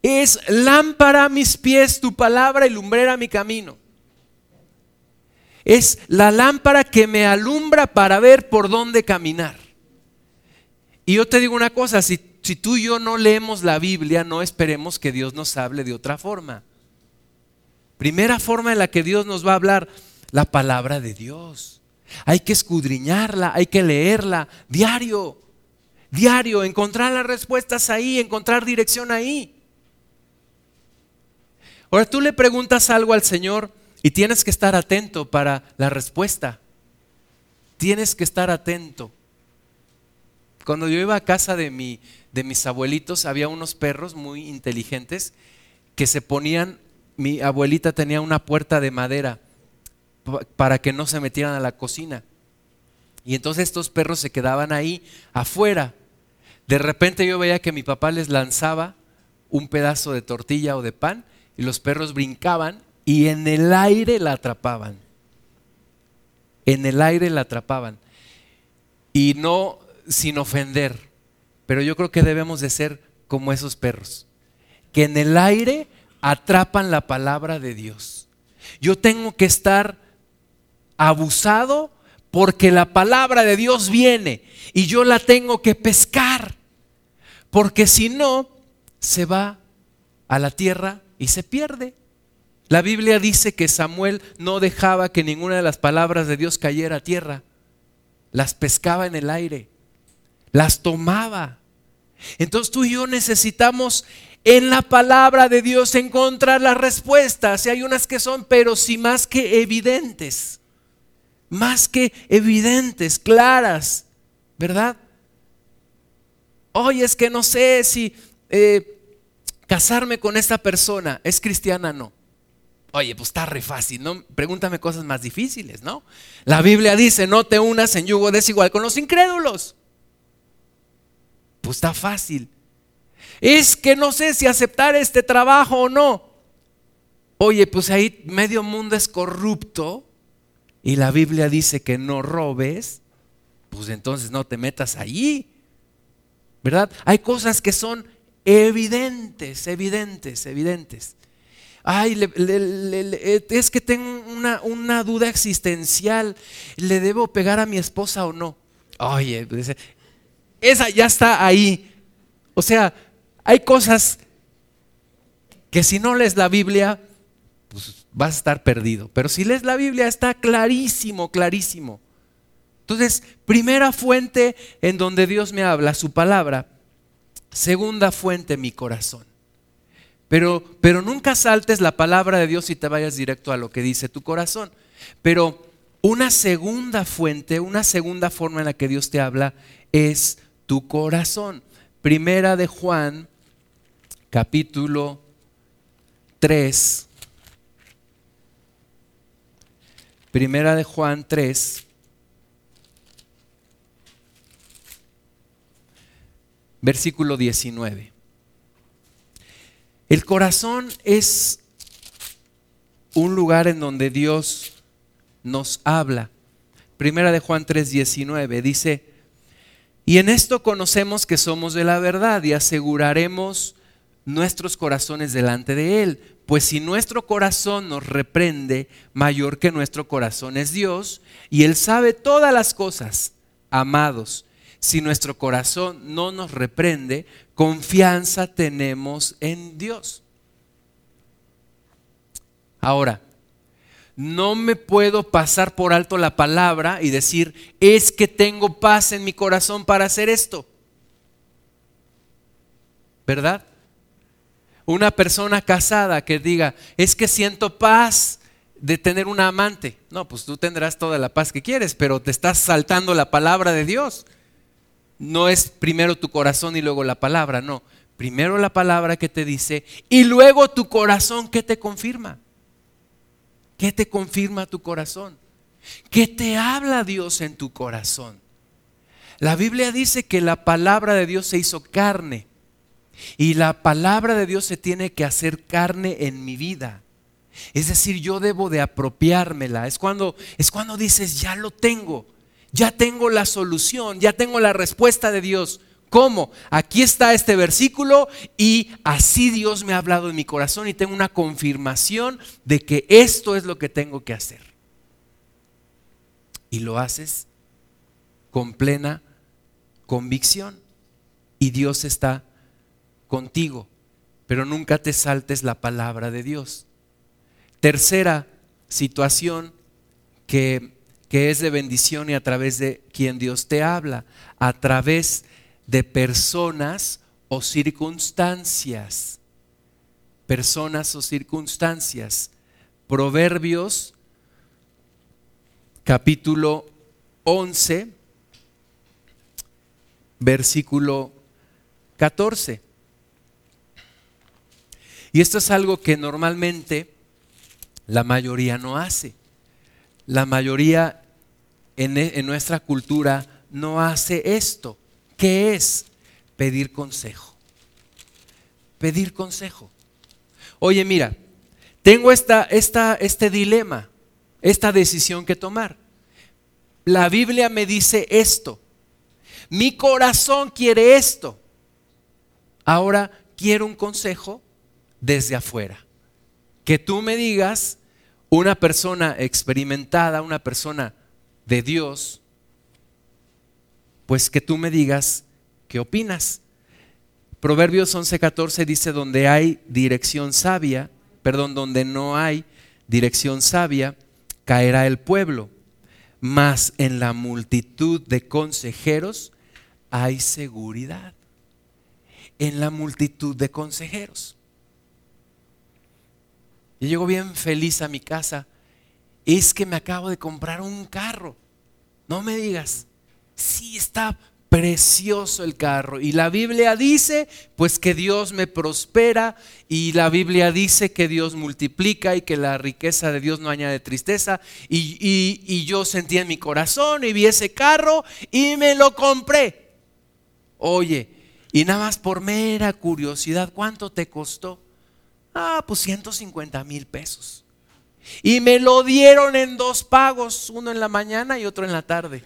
Es lámpara a mis pies tu palabra y lumbrera mi camino. Es la lámpara que me alumbra para ver por dónde caminar. Y yo te digo una cosa, si, si tú y yo no leemos la Biblia, no esperemos que Dios nos hable de otra forma. Primera forma en la que Dios nos va a hablar, la palabra de Dios. Hay que escudriñarla, hay que leerla diario, diario, encontrar las respuestas ahí, encontrar dirección ahí. Ahora tú le preguntas algo al Señor y tienes que estar atento para la respuesta. Tienes que estar atento. Cuando yo iba a casa de, mi, de mis abuelitos, había unos perros muy inteligentes que se ponían mi abuelita tenía una puerta de madera para que no se metieran a la cocina. Y entonces estos perros se quedaban ahí afuera. De repente yo veía que mi papá les lanzaba un pedazo de tortilla o de pan y los perros brincaban y en el aire la atrapaban. En el aire la atrapaban. Y no sin ofender, pero yo creo que debemos de ser como esos perros, que en el aire atrapan la palabra de Dios. Yo tengo que estar abusado porque la palabra de Dios viene y yo la tengo que pescar. Porque si no, se va a la tierra y se pierde. La Biblia dice que Samuel no dejaba que ninguna de las palabras de Dios cayera a tierra. Las pescaba en el aire. Las tomaba. Entonces tú y yo necesitamos en la palabra de Dios encontrar las respuestas. Y hay unas que son, pero sí más que evidentes. Más que evidentes, claras, ¿verdad? Oye, es que no sé si eh, casarme con esta persona es cristiana, no. Oye, pues está re fácil, ¿no? Pregúntame cosas más difíciles, ¿no? La Biblia dice, no te unas en yugo desigual con los incrédulos. Pues está fácil. Es que no sé si aceptar este trabajo o no. Oye, pues ahí medio mundo es corrupto y la Biblia dice que no robes, pues entonces no te metas allí. ¿Verdad? Hay cosas que son evidentes, evidentes, evidentes. Ay, es que tengo una, duda existencial. ¿Le debo pegar a mi esposa o no? Oye, pues, esa ya está ahí. O sea, hay cosas que si no lees la Biblia, pues vas a estar perdido. Pero si lees la Biblia está clarísimo, clarísimo. Entonces, primera fuente en donde Dios me habla, su palabra. Segunda fuente, mi corazón. Pero, pero nunca saltes la palabra de Dios y te vayas directo a lo que dice tu corazón. Pero una segunda fuente, una segunda forma en la que Dios te habla es tu corazón. Primera de Juan capítulo 3. Primera de Juan 3. Versículo 19. El corazón es un lugar en donde Dios nos habla. Primera de Juan 3, 19 dice, y en esto conocemos que somos de la verdad y aseguraremos nuestros corazones delante de Él. Pues si nuestro corazón nos reprende, mayor que nuestro corazón es Dios, y Él sabe todas las cosas, amados. Si nuestro corazón no nos reprende, confianza tenemos en Dios. Ahora, no me puedo pasar por alto la palabra y decir, es que tengo paz en mi corazón para hacer esto. ¿Verdad? una persona casada que diga, es que siento paz de tener una amante. No, pues tú tendrás toda la paz que quieres, pero te estás saltando la palabra de Dios. No es primero tu corazón y luego la palabra, no. Primero la palabra que te dice y luego tu corazón que te confirma. ¿Qué te confirma tu corazón? ¿Qué te habla Dios en tu corazón? La Biblia dice que la palabra de Dios se hizo carne y la palabra de Dios se tiene que hacer carne en mi vida. Es decir, yo debo de apropiármela. Es cuando, es cuando dices, ya lo tengo, ya tengo la solución, ya tengo la respuesta de Dios. ¿Cómo? Aquí está este versículo y así Dios me ha hablado en mi corazón y tengo una confirmación de que esto es lo que tengo que hacer. Y lo haces con plena convicción y Dios está contigo, pero nunca te saltes la palabra de Dios. Tercera situación que, que es de bendición y a través de quien Dios te habla, a través de personas o circunstancias. Personas o circunstancias. Proverbios capítulo 11, versículo 14. Y esto es algo que normalmente la mayoría no hace. La mayoría en, en nuestra cultura no hace esto. ¿Qué es? Pedir consejo. Pedir consejo. Oye, mira, tengo esta, esta, este dilema, esta decisión que tomar. La Biblia me dice esto. Mi corazón quiere esto. Ahora quiero un consejo desde afuera. Que tú me digas, una persona experimentada, una persona de Dios, pues que tú me digas qué opinas. Proverbios 11:14 dice, donde hay dirección sabia, perdón, donde no hay dirección sabia, caerá el pueblo, mas en la multitud de consejeros hay seguridad. En la multitud de consejeros. Yo llego bien feliz a mi casa. Es que me acabo de comprar un carro. No me digas. Sí, está precioso el carro. Y la Biblia dice, pues que Dios me prospera. Y la Biblia dice que Dios multiplica y que la riqueza de Dios no añade tristeza. Y, y yo sentí en mi corazón y vi ese carro y me lo compré. Oye, y nada más por mera curiosidad, ¿cuánto te costó? Ah, pues 150 mil pesos. Y me lo dieron en dos pagos, uno en la mañana y otro en la tarde.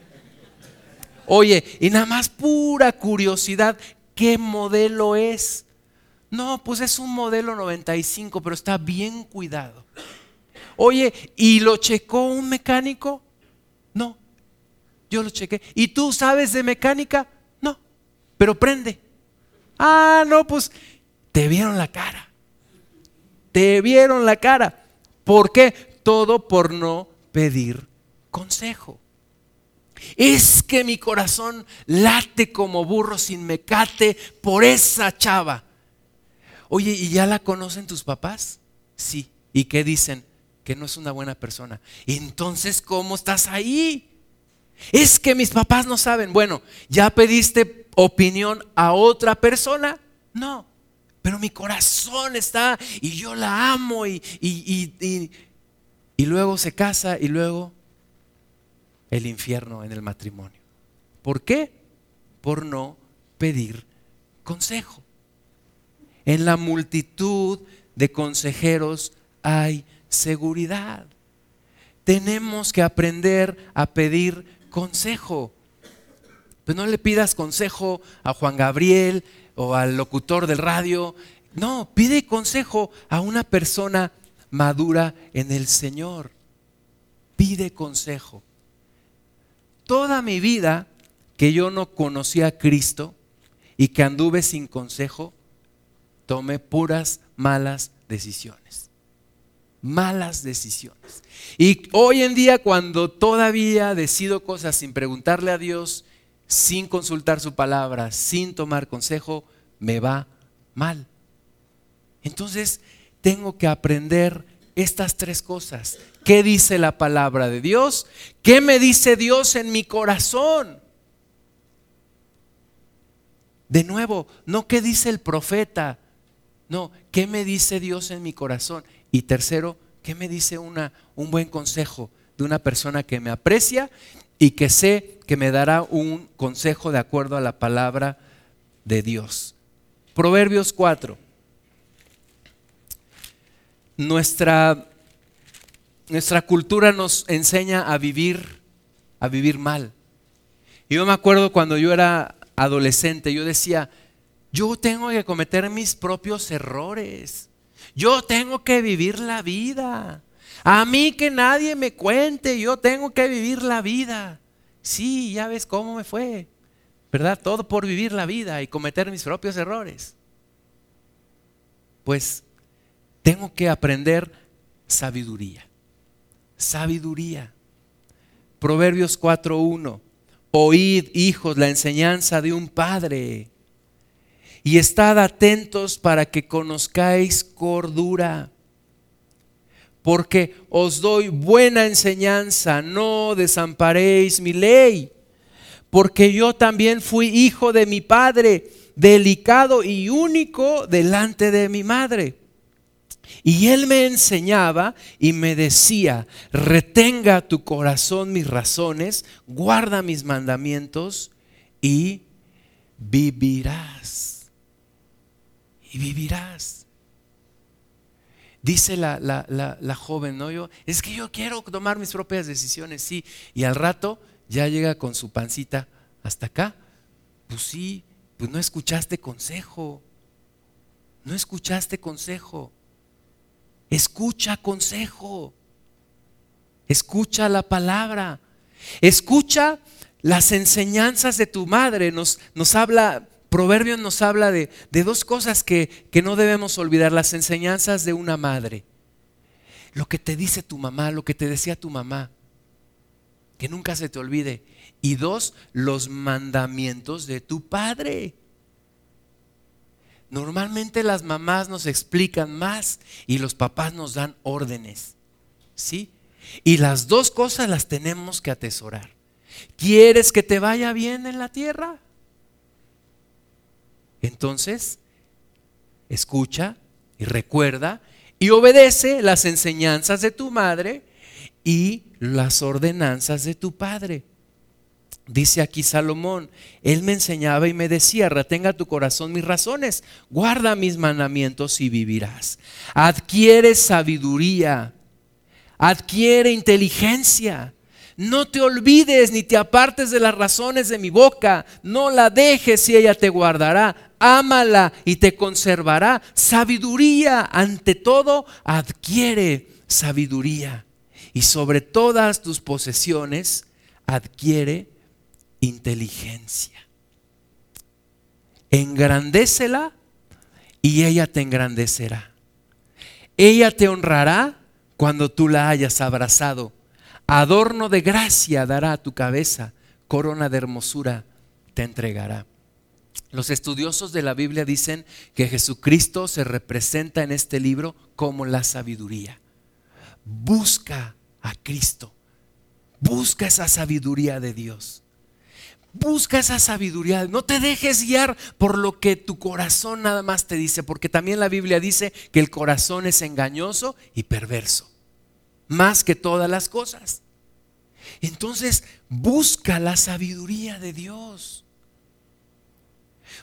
Oye, y nada más pura curiosidad, ¿qué modelo es? No, pues es un modelo 95, pero está bien cuidado. Oye, ¿y lo checó un mecánico? No, yo lo chequé. ¿Y tú sabes de mecánica? No, pero prende. Ah, no, pues te vieron la cara te vieron la cara. ¿Por qué? Todo por no pedir consejo. Es que mi corazón late como burro sin mecate por esa chava. Oye, ¿y ya la conocen tus papás? Sí. ¿Y qué dicen? Que no es una buena persona. Entonces, ¿cómo estás ahí? Es que mis papás no saben. Bueno, ¿ya pediste opinión a otra persona? No pero mi corazón está y yo la amo y, y, luego se casa y luego el infierno en el matrimonio. ¿Por qué? Por no pedir consejo. En la multitud de consejeros hay seguridad. Tenemos que aprender a pedir consejo. Pues no le pidas consejo a Juan Gabriel, o al locutor del radio. No, pide consejo a una persona madura en el Señor. Pide consejo. Toda mi vida que yo no conocía a Cristo y que anduve sin consejo, tomé puras malas decisiones. Malas decisiones. Y hoy en día cuando todavía decido cosas sin preguntarle a Dios, sin consultar su palabra, sin tomar consejo, me va mal. Entonces tengo que aprender estas tres cosas. ¿Qué dice la palabra de Dios? ¿Qué me dice Dios en mi corazón? De nuevo, no qué dice el profeta, no, ¿qué me dice Dios en mi corazón? Y tercero, ¿qué me dice una, un buen consejo de una persona que me aprecia y que sé que me dará un consejo de acuerdo a la palabra de Dios? Proverbios 4. Nuestra, nuestra cultura nos enseña a vivir, a vivir mal. Y yo me acuerdo cuando yo era adolescente, yo decía, yo tengo que cometer mis propios errores. Yo tengo que vivir la vida. A mí que nadie me cuente, yo tengo que vivir la vida. Sí, ya ves cómo me fue. ¿Verdad? Todo por vivir la vida y cometer mis propios errores. Pues tengo que aprender sabiduría. Sabiduría. Proverbios 4.1. Oíd, hijos, la enseñanza de un padre y estad atentos para que conozcáis cordura. Porque os doy buena enseñanza, no desamparéis mi ley. Porque yo también fui hijo de mi padre, delicado y único delante de mi madre. Y él me enseñaba y me decía, retenga tu corazón mis razones, guarda mis mandamientos y vivirás y vivirás. Dice la, la, joven, ¿no? Yo, es que yo quiero tomar mis propias decisiones, sí. Y al rato ya llega con su pancita hasta acá. Pues sí, pues no escuchaste consejo. No escuchaste consejo. Escucha consejo. Escucha la palabra. Escucha las enseñanzas de tu madre. Nos, nos habla Proverbios nos habla de, dos cosas que, que no debemos olvidar, las enseñanzas de una madre. Lo que te dice tu mamá, lo que te decía tu mamá, que nunca se te olvide. Y dos, los mandamientos de tu padre. Normalmente las mamás nos explican más y los papás nos dan órdenes. ¿Sí? Y las dos cosas las tenemos que atesorar. ¿Quieres que te vaya bien en la tierra? Entonces, escucha y recuerda y obedece las enseñanzas de tu madre y las ordenanzas de tu padre. Dice aquí Salomón, él me enseñaba y me decía, retenga tu corazón mis razones, guarda mis mandamientos y vivirás. Adquiere sabiduría, adquiere inteligencia. No te olvides ni te apartes de las razones de mi boca, no la dejes y ella te guardará ámala y te conservará. Sabiduría, ante todo, adquiere sabiduría. Y sobre todas tus posesiones, adquiere inteligencia. Engrandécela y ella te engrandecerá. Ella te honrará cuando tú la hayas abrazado. Adorno de gracia dará a tu cabeza, corona de hermosura te entregará. Los estudiosos de la Biblia dicen que Jesucristo se representa en este libro como la sabiduría. Busca a Cristo. Busca esa sabiduría de Dios. Busca esa sabiduría. No te dejes guiar por lo que tu corazón nada más te dice, porque también la Biblia dice que el corazón es engañoso y perverso, más que todas las cosas. Entonces, busca la sabiduría de Dios.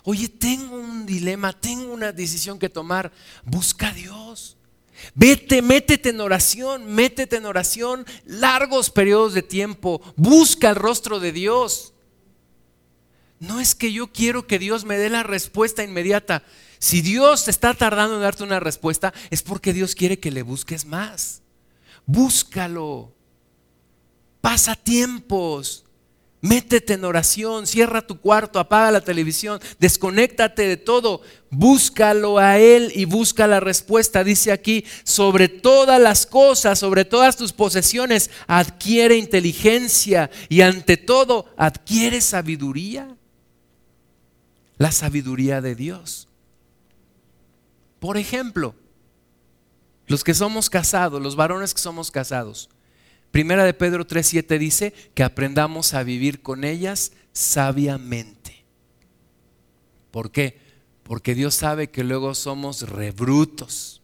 Oye, tengo un dilema, tengo una decisión que tomar. Busca a Dios. Vete, métete en oración, métete en oración largos periodos de tiempo. Busca el rostro de Dios. No es que yo quiero que Dios me dé la respuesta inmediata. Si Dios está tardando en darte una respuesta, es porque Dios quiere que le busques más. Búscalo. Pasa tiempos. Métete en oración, cierra tu cuarto, apaga la televisión, desconéctate de todo, búscalo a Él y busca la respuesta. Dice aquí, sobre todas las cosas, sobre todas tus posesiones, adquiere inteligencia y ante todo adquiere sabiduría. La sabiduría de Dios. Por ejemplo, Los que somos casados, los varones que somos casados. Primera de Pedro 3:7 dice que aprendamos a vivir con ellas sabiamente. ¿Por qué? Porque Dios sabe que luego somos rebrutos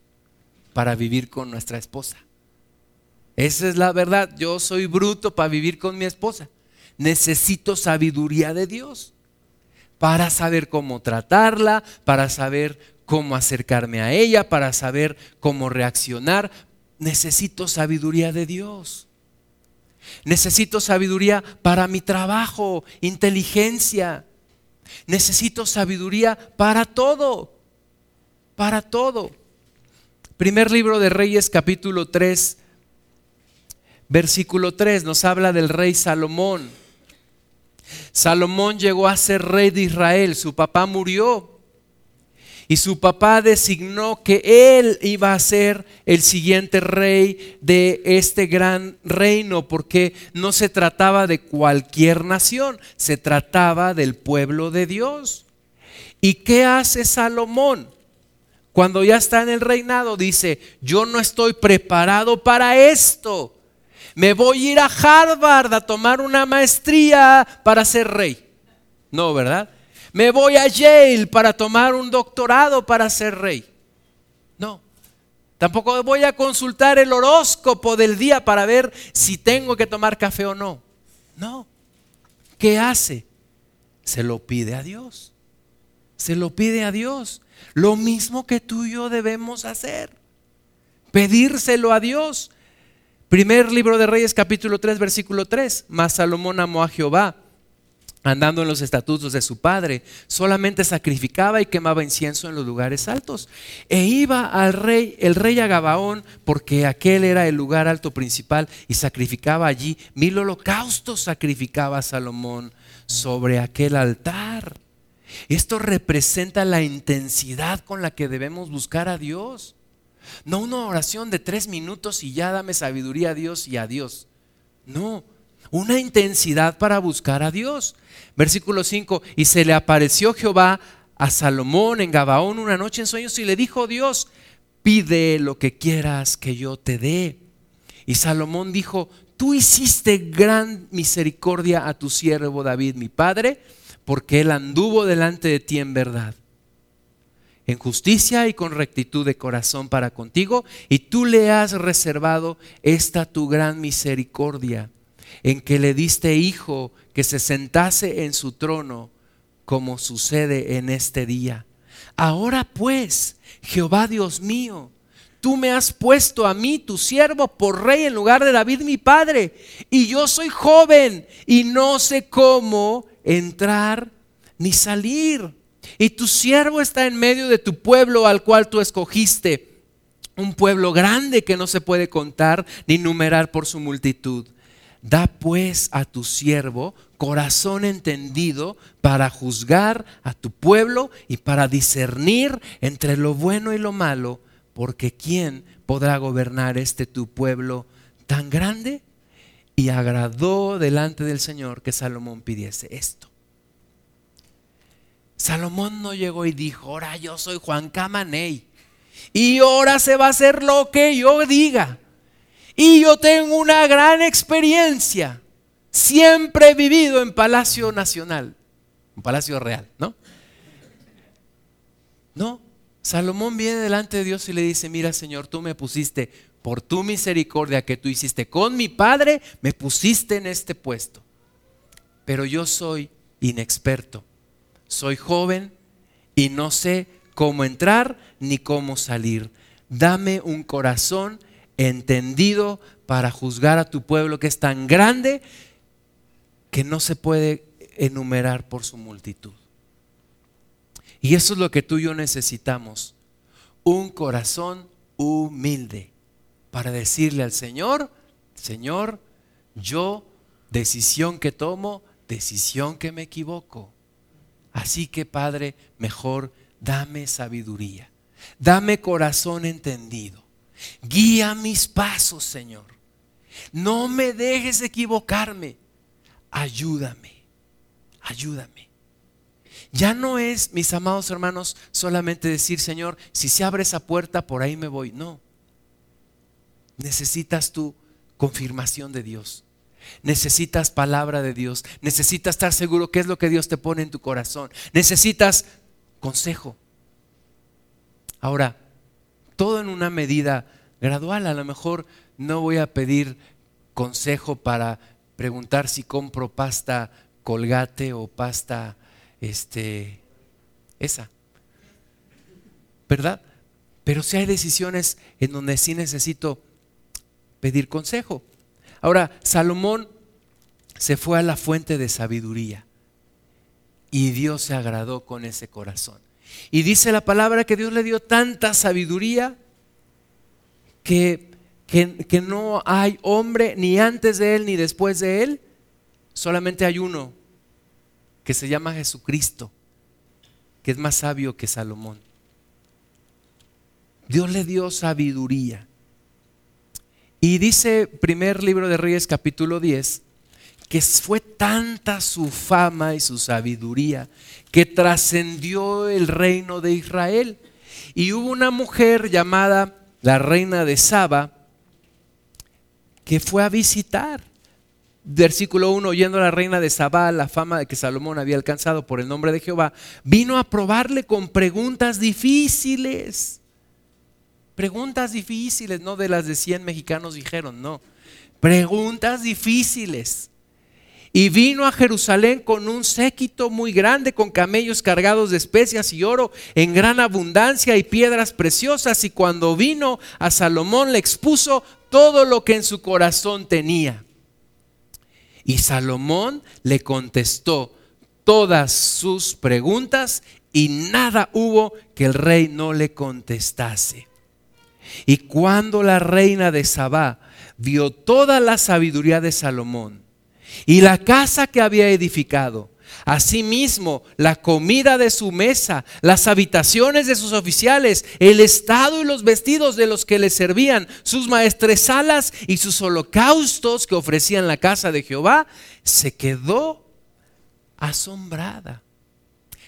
para vivir con nuestra esposa. Esa es la verdad. Yo soy bruto para vivir con mi esposa. Necesito sabiduría de Dios para saber cómo tratarla, para saber cómo acercarme a ella, para saber cómo reaccionar. Necesito sabiduría de Dios. Necesito sabiduría para mi trabajo, inteligencia. Necesito sabiduría para todo, para todo. Primer libro de Reyes capítulo 3, Versículo 3 nos habla del rey Salomón. Salomón llegó a ser rey de Israel, su papá murió y su papá designó que él iba a ser el siguiente rey de este gran reino, porque no se trataba de cualquier nación, se trataba del pueblo de Dios. ¿Y qué hace Salomón? Cuando ya está en el reinado, dice, yo no estoy preparado para esto me voy a ir a Harvard a tomar una maestría para ser rey. No, ¿verdad? Me voy a Yale para tomar un doctorado para ser rey. No. Tampoco voy a consultar el horóscopo del día para ver si tengo que tomar café o no. No. ¿Qué hace? Se lo pide a Dios. Se lo pide a Dios. Lo mismo que tú y yo debemos hacer. Pedírselo a Dios. Primer libro de Reyes capítulo 3 versículo 3. Mas Salomón amó a Jehová andando en los estatutos de su padre, solamente sacrificaba y quemaba incienso en los lugares altos. E iba al rey, el rey a Gabaón, porque aquel era el lugar alto principal, y sacrificaba allí mil holocaustos, sacrificaba Salomón sobre aquel altar. Esto representa la intensidad con la que debemos buscar a Dios. No una oración de tres minutos y ya dame sabiduría a Dios y a Dios. No, una intensidad para buscar a Dios. Versículo 5, y se le apareció Jehová a Salomón en Gabaón una noche en sueños y le dijo Dios, pide lo que quieras que yo te dé. Y Salomón dijo, tú hiciste gran misericordia a tu siervo David, mi padre, porque él anduvo delante de ti en verdad en justicia y con rectitud de corazón para contigo, y tú le has reservado esta tu gran misericordia, en que le diste hijo que se sentase en su trono, como sucede en este día. Ahora pues, Jehová Dios mío, tú me has puesto a mí, tu siervo, por rey en lugar de David mi padre, y yo soy joven y no sé cómo entrar ni salir y tu siervo está en medio de tu pueblo al cual tú escogiste, un pueblo grande que no se puede contar ni numerar por su multitud. Da pues a tu siervo corazón entendido para juzgar a tu pueblo y para discernir entre lo bueno y lo malo, porque ¿quién podrá gobernar este tu pueblo tan grande? Y agradó delante del Señor que Salomón pidiese esto. Salomón no llegó y dijo, ahora yo soy Juan Camaney. Y ahora se va a hacer lo que yo diga. Y yo tengo una gran experiencia. Siempre he vivido en Palacio Nacional, un Palacio Real, ¿no? No, Salomón viene delante de Dios y le dice, mira Señor, tú me pusiste por tu misericordia que tú hiciste con mi Padre, me pusiste en este puesto. Pero yo soy inexperto soy joven y no sé cómo entrar ni cómo salir. Dame un corazón entendido para juzgar a tu pueblo que es tan grande que no se puede enumerar por su multitud. Y eso es lo que tú y yo necesitamos. Un corazón humilde para decirle al Señor, Señor, yo, decisión que tomo, decisión que me equivoco. Así que Padre, mejor dame sabiduría, dame corazón entendido, guía mis pasos, Señor. No me dejes equivocarme, ayúdame, ayúdame. Ya no es, mis amados hermanos, solamente decir, Señor, si se abre esa puerta, por ahí me voy. No. necesitas tu confirmación de Dios. Necesitas palabra de Dios. Necesitas estar seguro qué es lo que Dios te pone en tu corazón. Necesitas consejo. Ahora, todo en una medida gradual. A lo mejor no voy a pedir consejo para preguntar si compro pasta colgate o pasta este esa. ¿Verdad? Pero si hay decisiones en donde sí necesito pedir consejo. Ahora, Salomón se fue a la fuente de sabiduría y Dios se agradó con ese corazón. Y dice la palabra que Dios le dio tanta sabiduría que, que, no hay hombre ni antes de él ni después de él, solamente hay uno que se llama Jesucristo, que es más sabio que Salomón. Dios le dio sabiduría. Y dice primer libro de Reyes capítulo 10, que fue tanta su fama y su sabiduría que trascendió el reino de Israel. Y hubo una mujer llamada la reina de Saba que fue a visitar. Versículo 1, oyendo a la reina de Saba la fama que Salomón había alcanzado por el nombre de Jehová, vino a probarle con preguntas difíciles. Preguntas difíciles, no de las de 100 mexicanos dijeron, no. Preguntas difíciles. Y vino a Jerusalén con un séquito muy grande, con camellos cargados de especias y oro en gran abundancia y piedras preciosas. Y cuando vino a Salomón le expuso todo lo que en su corazón tenía. Y Salomón le contestó todas sus preguntas y nada hubo que el rey no le contestase. Y cuando la reina de Sabá vio toda la sabiduría de Salomón y la casa que había edificado, Asimismo, la comida de su mesa, las habitaciones de sus oficiales, el estado y los vestidos de los que le servían, sus maestresalas y sus holocaustos que ofrecían la casa de Jehová, se quedó asombrada.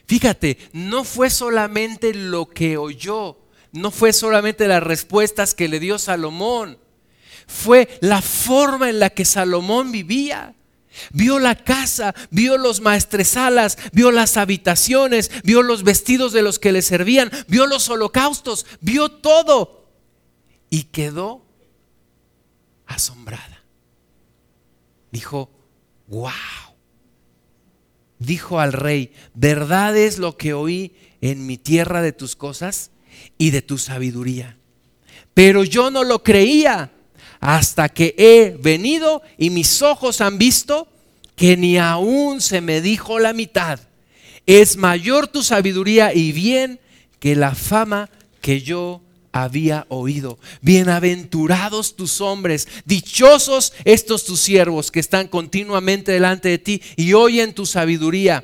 Fíjate, no fue solamente lo que oyó, no fue solamente las respuestas que le dio Salomón, fue la forma en la que Salomón vivía. Vio la casa, vio los maestresalas, vio las habitaciones, vio los vestidos de los que le servían, vio los holocaustos, vio todo y quedó asombrada. Dijo, wow. Dijo al rey, ¿verdad es lo que oí en mi tierra de tus cosas y de tu sabiduría? Pero yo no lo creía hasta que he venido y mis ojos han visto que ni aún se me dijo la mitad. Es mayor tu sabiduría y bien que la fama que yo había oído. Bienaventurados tus hombres, dichosos estos tus siervos que están continuamente delante de ti y oyen tu sabiduría.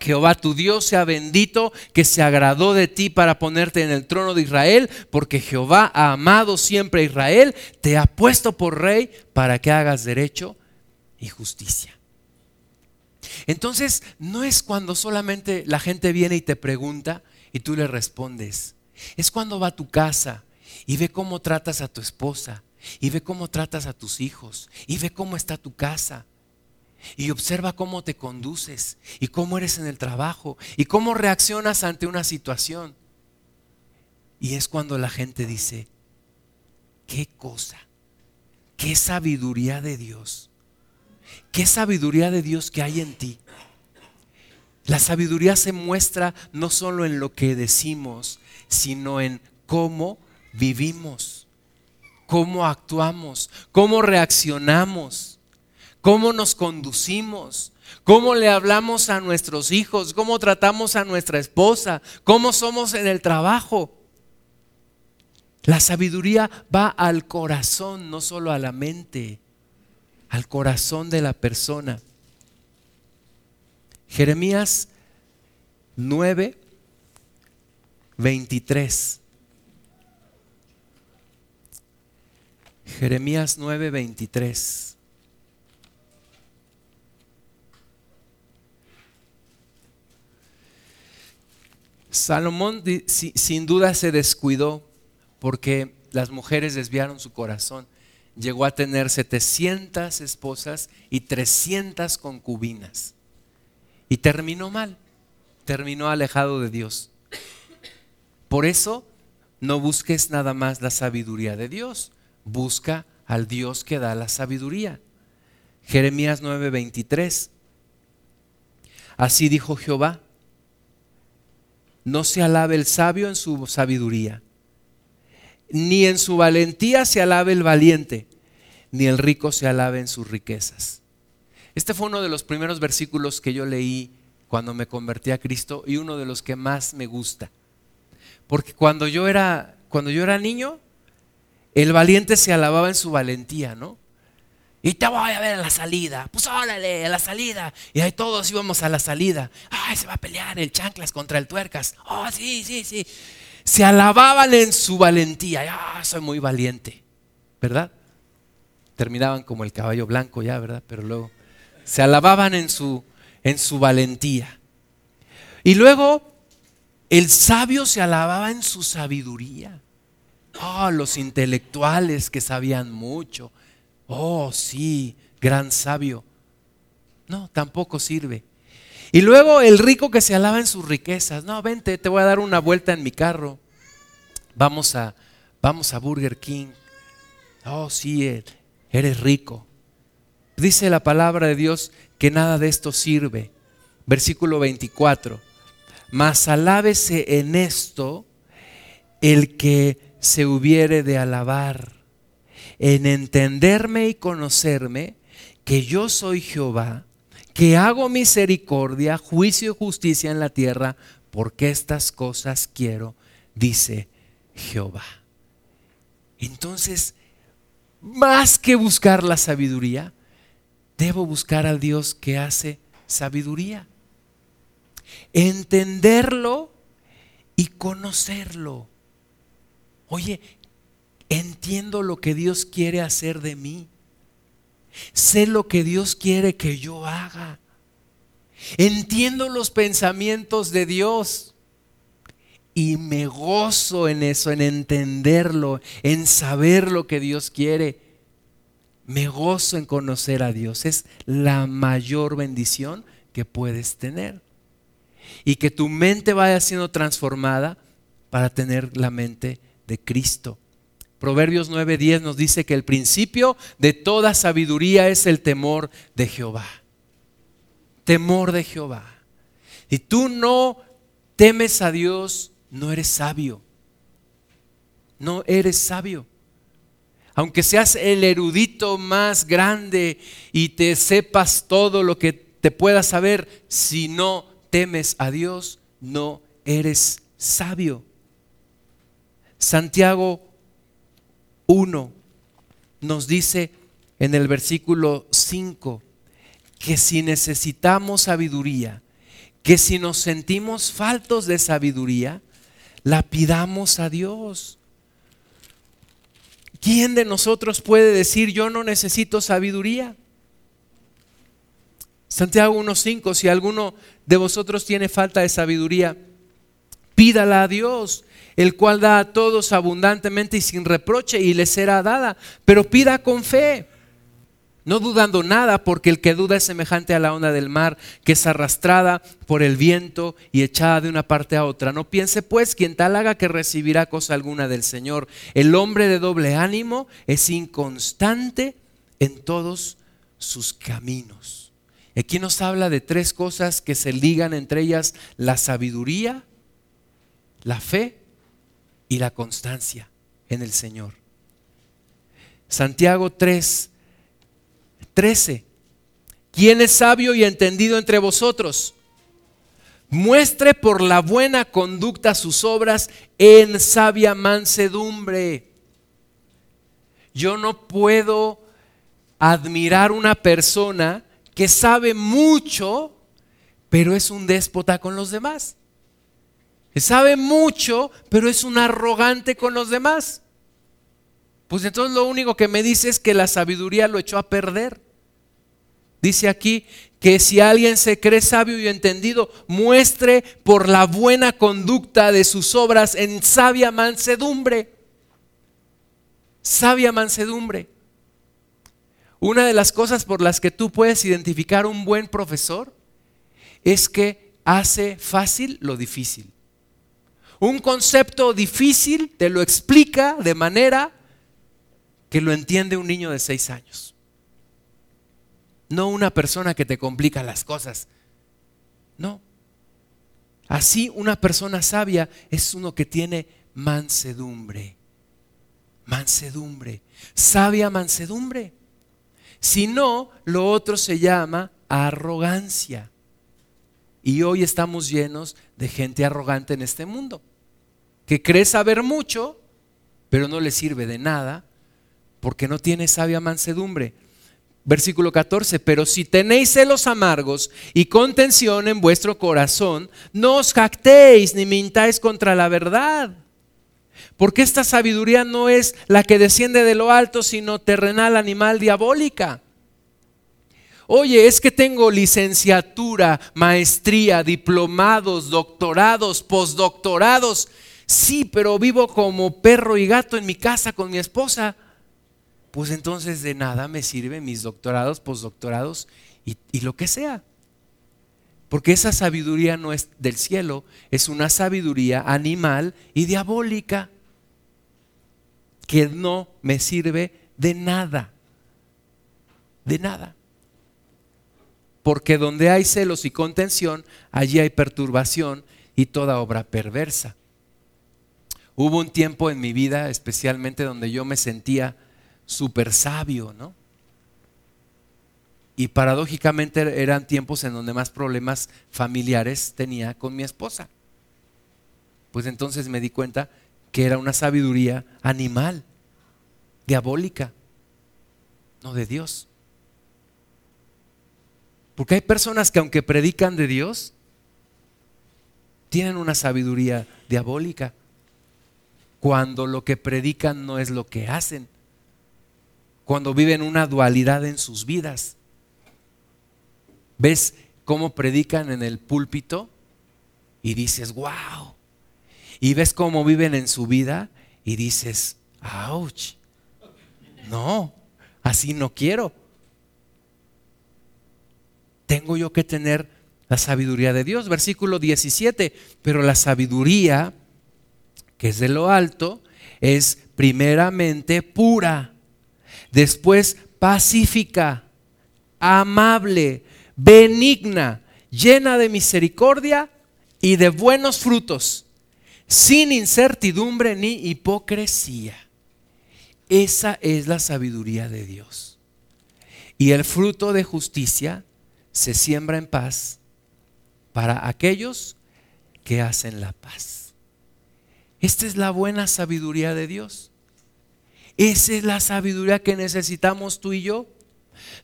Jehová tu Dios sea bendito, que se agradó de ti para ponerte en el trono de Israel, porque Jehová ha amado siempre a Israel, te ha puesto por rey para que hagas derecho y justicia. Entonces, no es cuando solamente la gente viene y te pregunta y tú le respondes. Es cuando va a tu casa y ve cómo tratas a tu esposa, y ve cómo tratas a tus hijos, y ve cómo está tu casa y observa cómo te conduces y cómo eres en el trabajo y cómo reaccionas ante una situación. Y es cuando la gente dice, qué cosa, qué sabiduría de Dios, qué sabiduría de Dios que hay en ti. La sabiduría se muestra no solo en lo que decimos, sino en cómo vivimos, cómo actuamos, cómo reaccionamos cómo nos conducimos, cómo le hablamos a nuestros hijos, cómo tratamos a nuestra esposa, cómo somos en el trabajo. La sabiduría va al corazón, no solo a la mente, al corazón de la persona. Jeremías 9, 23. Jeremías 9, 23. Salomón sin duda se descuidó porque las mujeres desviaron su corazón. Llegó a tener 700 esposas y 300 concubinas. Y terminó mal, terminó alejado de Dios. Por eso no busques nada más la sabiduría de Dios, busca al Dios que da la sabiduría. Jeremías 9:23. Así dijo Jehová, no se alabe el sabio en su sabiduría, ni en su valentía se alabe el valiente, ni el rico se alabe en sus riquezas. Este fue uno de los primeros versículos que yo leí cuando me convertí a Cristo y uno de los que más me gusta. Porque cuando yo era, cuando yo era niño, el valiente se alababa en su valentía, ¿no? Y te voy a ver en la salida. Pues órale, a la salida. Y ahí todos íbamos a la salida. Ay, se va a pelear el chanclas contra el tuercas. Oh, sí, sí, sí. Se alababan en su valentía. Ah, soy muy valiente. ¿Verdad? Terminaban como el caballo blanco ya, ¿verdad? Pero luego se alababan en su, en su valentía. Y luego el sabio se alababa en su sabiduría. Oh, los intelectuales que sabían mucho Oh, sí, gran sabio. No, tampoco sirve. Y luego el rico que se alaba en sus riquezas. No, vente, te voy a dar una vuelta en mi carro. Vamos a, vamos a Burger King. Oh, sí, eh, eres rico. Dice la palabra de Dios que nada de esto sirve. Versículo 24. Mas alábese en esto el que se hubiere de alabar en entenderme y conocerme que yo soy Jehová, que hago misericordia, juicio y justicia en la tierra, porque estas cosas quiero, dice Jehová. Entonces, más que buscar la sabiduría, debo buscar al Dios que hace sabiduría. Entenderlo y conocerlo. Oye, Entiendo lo que Dios quiere hacer de mí. Sé lo que Dios quiere que yo haga. Entiendo los pensamientos de Dios. Y me gozo en eso, en entenderlo, en saber lo que Dios quiere. Me gozo en conocer a Dios. Es la mayor bendición que puedes tener. Y que tu mente vaya siendo transformada para tener la mente de Cristo. Proverbios 9:10 nos dice que el principio de toda sabiduría es el temor de Jehová. Temor de Jehová. Si tú no temes a Dios, no eres sabio. No eres sabio. Aunque seas el erudito más grande y te sepas todo lo que te puedas saber, si no temes a Dios, no eres sabio. Santiago 1 nos dice en el versículo 5 que si necesitamos sabiduría, que si nos sentimos faltos de sabiduría, la pidamos a Dios. ¿Quién de nosotros puede decir yo no necesito sabiduría? Santiago 1.5, si alguno de vosotros tiene falta de sabiduría, pídala a Dios el cual da a todos abundantemente y sin reproche y le será dada. Pero pida con fe, no dudando nada, porque el que duda es semejante a la onda del mar, que es arrastrada por el viento y echada de una parte a otra. No piense pues quien tal haga que recibirá cosa alguna del Señor. El hombre de doble ánimo es inconstante en todos sus caminos. Aquí nos habla de tres cosas que se ligan entre ellas la sabiduría, la fe y la constancia en el Señor. Santiago 3, 13. ¿Quién es sabio y entendido entre vosotros? Muestre por la buena conducta sus obras en sabia mansedumbre. Yo no puedo admirar una persona que sabe mucho, pero es un déspota con los demás sabe mucho, pero es un arrogante con los demás. Pues entonces lo único que me dice es que la sabiduría lo echó a perder. Dice aquí que si alguien se cree sabio y entendido, muestre por la buena conducta de sus obras en sabia mansedumbre. sabia mansedumbre. Una de las cosas por las que tú puedes identificar un buen profesor es que hace fácil lo difícil. Un concepto difícil te lo explica de manera que lo entiende un niño de seis años. No una persona que te complica las cosas. No. Así una persona sabia es uno que tiene mansedumbre. Mansedumbre. Sabia mansedumbre. Si no, lo otro se llama arrogancia. Y hoy estamos llenos de gente arrogante en este mundo, que cree saber mucho, pero no le sirve de nada, porque no tiene sabia mansedumbre. Versículo 14, pero si tenéis celos amargos y contención en vuestro corazón, no os jactéis ni mintáis contra la verdad. Porque esta sabiduría no es la que desciende de lo alto, sino terrenal, animal, diabólica. Oye, es que tengo licenciatura, maestría, diplomados, doctorados, postdoctorados. Sí, pero vivo como perro y gato en mi casa con mi esposa. Pues entonces de nada me sirven mis doctorados, postdoctorados y, y lo que sea. Porque esa sabiduría no es del cielo, es una sabiduría animal y diabólica que no me sirve de nada. De nada. Porque donde hay celos y contención, allí hay perturbación y toda obra perversa. Hubo un tiempo en mi vida, especialmente donde yo me sentía súper sabio, ¿no? Y paradójicamente eran tiempos en donde más problemas familiares tenía con mi esposa. Pues entonces me di cuenta que era una sabiduría animal, diabólica, no de Dios. Porque hay personas que aunque predican de Dios, tienen una sabiduría diabólica, cuando lo que predican no es lo que hacen, cuando viven una dualidad en sus vidas. ¿Ves cómo predican en el púlpito? Y dices, wow, y ves cómo viven en su vida y dices, ouch, no, así no quiero. Tengo yo que tener la sabiduría de Dios. Versículo 17, pero la sabiduría que es de lo alto es primeramente pura, después pacífica, amable, benigna, llena de misericordia y de buenos frutos sin incertidumbre ni hipocresía. Esa es la sabiduría de Dios. Y el fruto de justicia se siembra en paz para aquellos que hacen la paz. Esta es la buena sabiduría de Dios. Esa es la sabiduría que necesitamos tú y yo.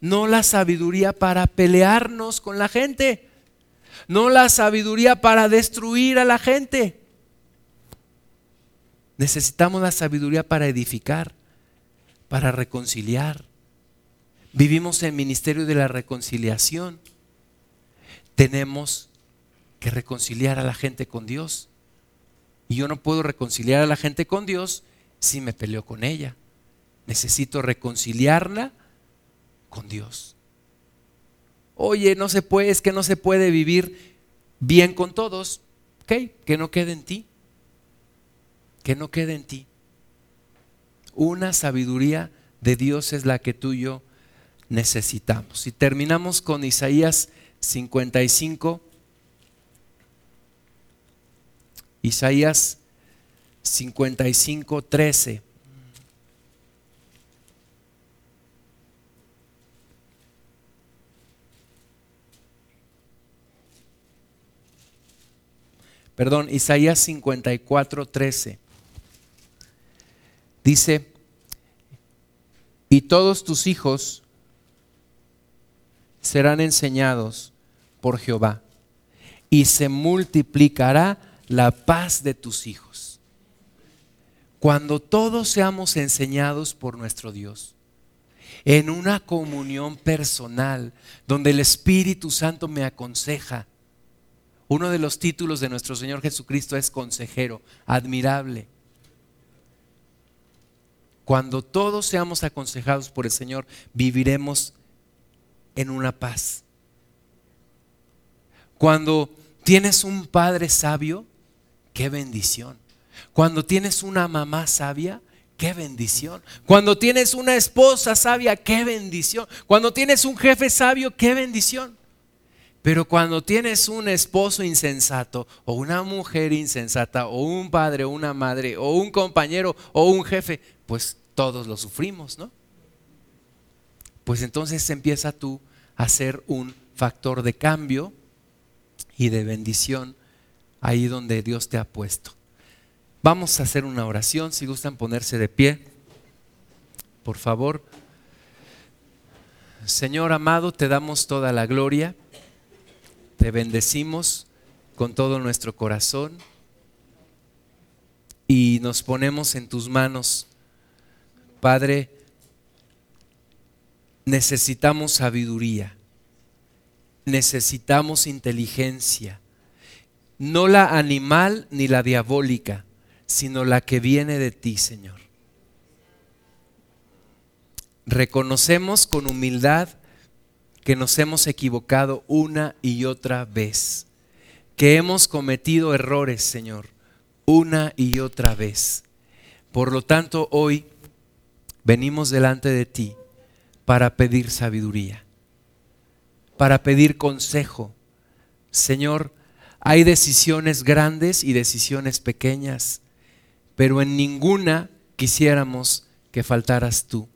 No la sabiduría para pelearnos con la gente. No la sabiduría para destruir a la gente. Necesitamos la sabiduría para edificar, para reconciliar. Vivimos en el ministerio de la reconciliación. Tenemos que reconciliar a la gente con Dios. Y yo no puedo reconciliar a la gente con Dios si me peleo con ella. Necesito reconciliarla con Dios. Oye, no se puede, es que no se puede vivir bien con todos. Ok, que no quede en ti que no quede en ti. Una sabiduría de Dios es la que tú y yo necesitamos. Y terminamos con Isaías 55. Isaías 55, 13. Perdón, Isaías 54, 13. Dice, y todos tus hijos serán enseñados por Jehová, y se multiplicará la paz de tus hijos. Cuando todos seamos enseñados por nuestro Dios, en una comunión personal, donde el Espíritu Santo me aconseja, uno de los títulos de nuestro Señor Jesucristo es consejero, admirable cuando todos seamos aconsejados por el Señor, viviremos en una paz. Cuando tienes un padre sabio, qué bendición. Cuando tienes una mamá sabia, qué bendición. Cuando tienes una esposa sabia, qué bendición. Cuando tienes un jefe sabio, qué bendición. Pero cuando tienes un esposo insensato o una mujer insensata o un padre o una madre o un compañero o un jefe, pues todos lo sufrimos, ¿no? Pues entonces empieza tú a ser un factor de cambio y de bendición ahí donde Dios te ha puesto. Vamos a hacer una oración, si gustan ponerse de pie, por favor. Señor amado, te damos toda la gloria te bendecimos con todo nuestro corazón y nos ponemos en tus manos. Padre, necesitamos sabiduría, necesitamos inteligencia, no la animal ni la diabólica, sino la que viene de ti, Señor. Reconocemos con humildad que nos hemos equivocado una y otra vez, que hemos cometido errores, Señor, una y otra vez. Por lo tanto, hoy venimos delante de ti para pedir sabiduría, para pedir consejo. Señor, hay decisiones grandes y decisiones pequeñas, pero en ninguna quisiéramos que faltaras tú.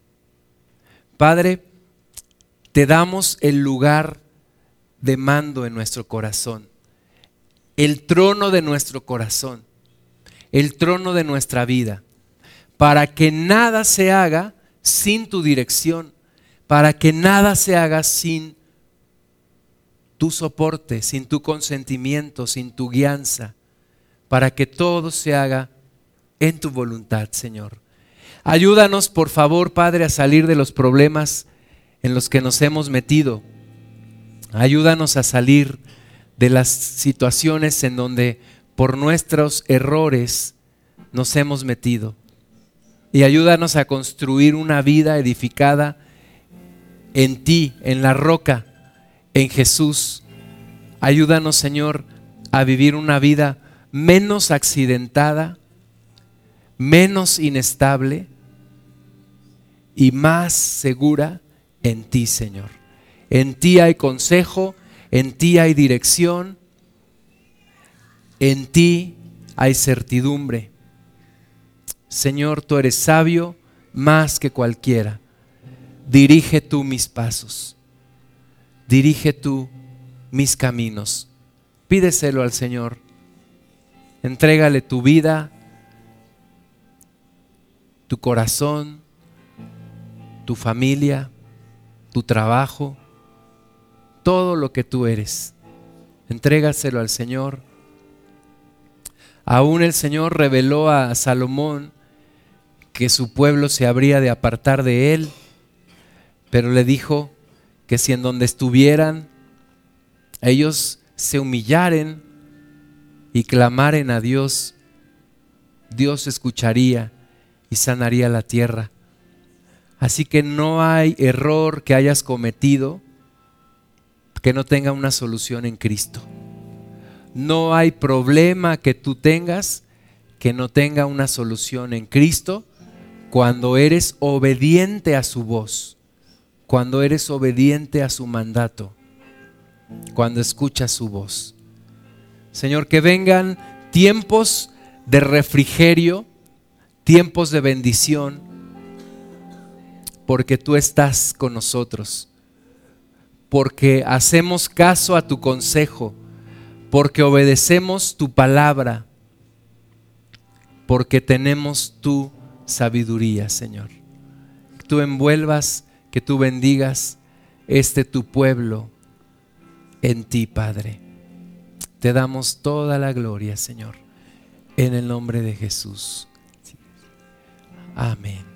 Padre, te damos el lugar de mando en nuestro corazón, el trono de nuestro corazón, el trono de nuestra vida, para que nada se haga sin tu dirección, para que nada se haga sin tu soporte, sin tu consentimiento, sin tu guianza, para que todo se haga en tu voluntad, Señor. Ayúdanos, por favor, Padre, a salir de los problemas en los que nos hemos metido. Ayúdanos a salir de las situaciones en donde por nuestros errores nos hemos metido. Y ayúdanos a construir una vida edificada en ti, en la roca, en Jesús. Ayúdanos, Señor, a vivir una vida menos accidentada, menos inestable y más segura en ti, Señor. En ti hay consejo, en ti hay dirección, en ti hay certidumbre. Señor, tú eres sabio más que cualquiera. Dirige tú mis pasos. Dirige tú mis caminos. Pídeselo al Señor. Entrégale tu vida, tu corazón, tu familia tu trabajo, todo lo que tú eres. Entrégaselo al Señor. Aún el Señor reveló a Salomón que su pueblo se habría de apartar de él, pero le dijo que si en donde estuvieran ellos se humillaren y clamaren a Dios, Dios escucharía y sanaría la tierra. Así que no hay error que hayas cometido que no tenga una solución en Cristo. No hay problema que tú tengas que no tenga una solución en Cristo cuando eres obediente a su voz, cuando eres obediente a su mandato, cuando escuchas su voz. Señor, que vengan tiempos de refrigerio, tiempos de bendición, porque tú estás con nosotros, porque hacemos caso a tu consejo, porque obedecemos tu palabra, porque tenemos tu sabiduría, Señor. Tú envuelvas, que tú bendigas este tu pueblo en ti, Padre. Te damos toda la gloria, Señor, en el nombre de Jesús. Amén.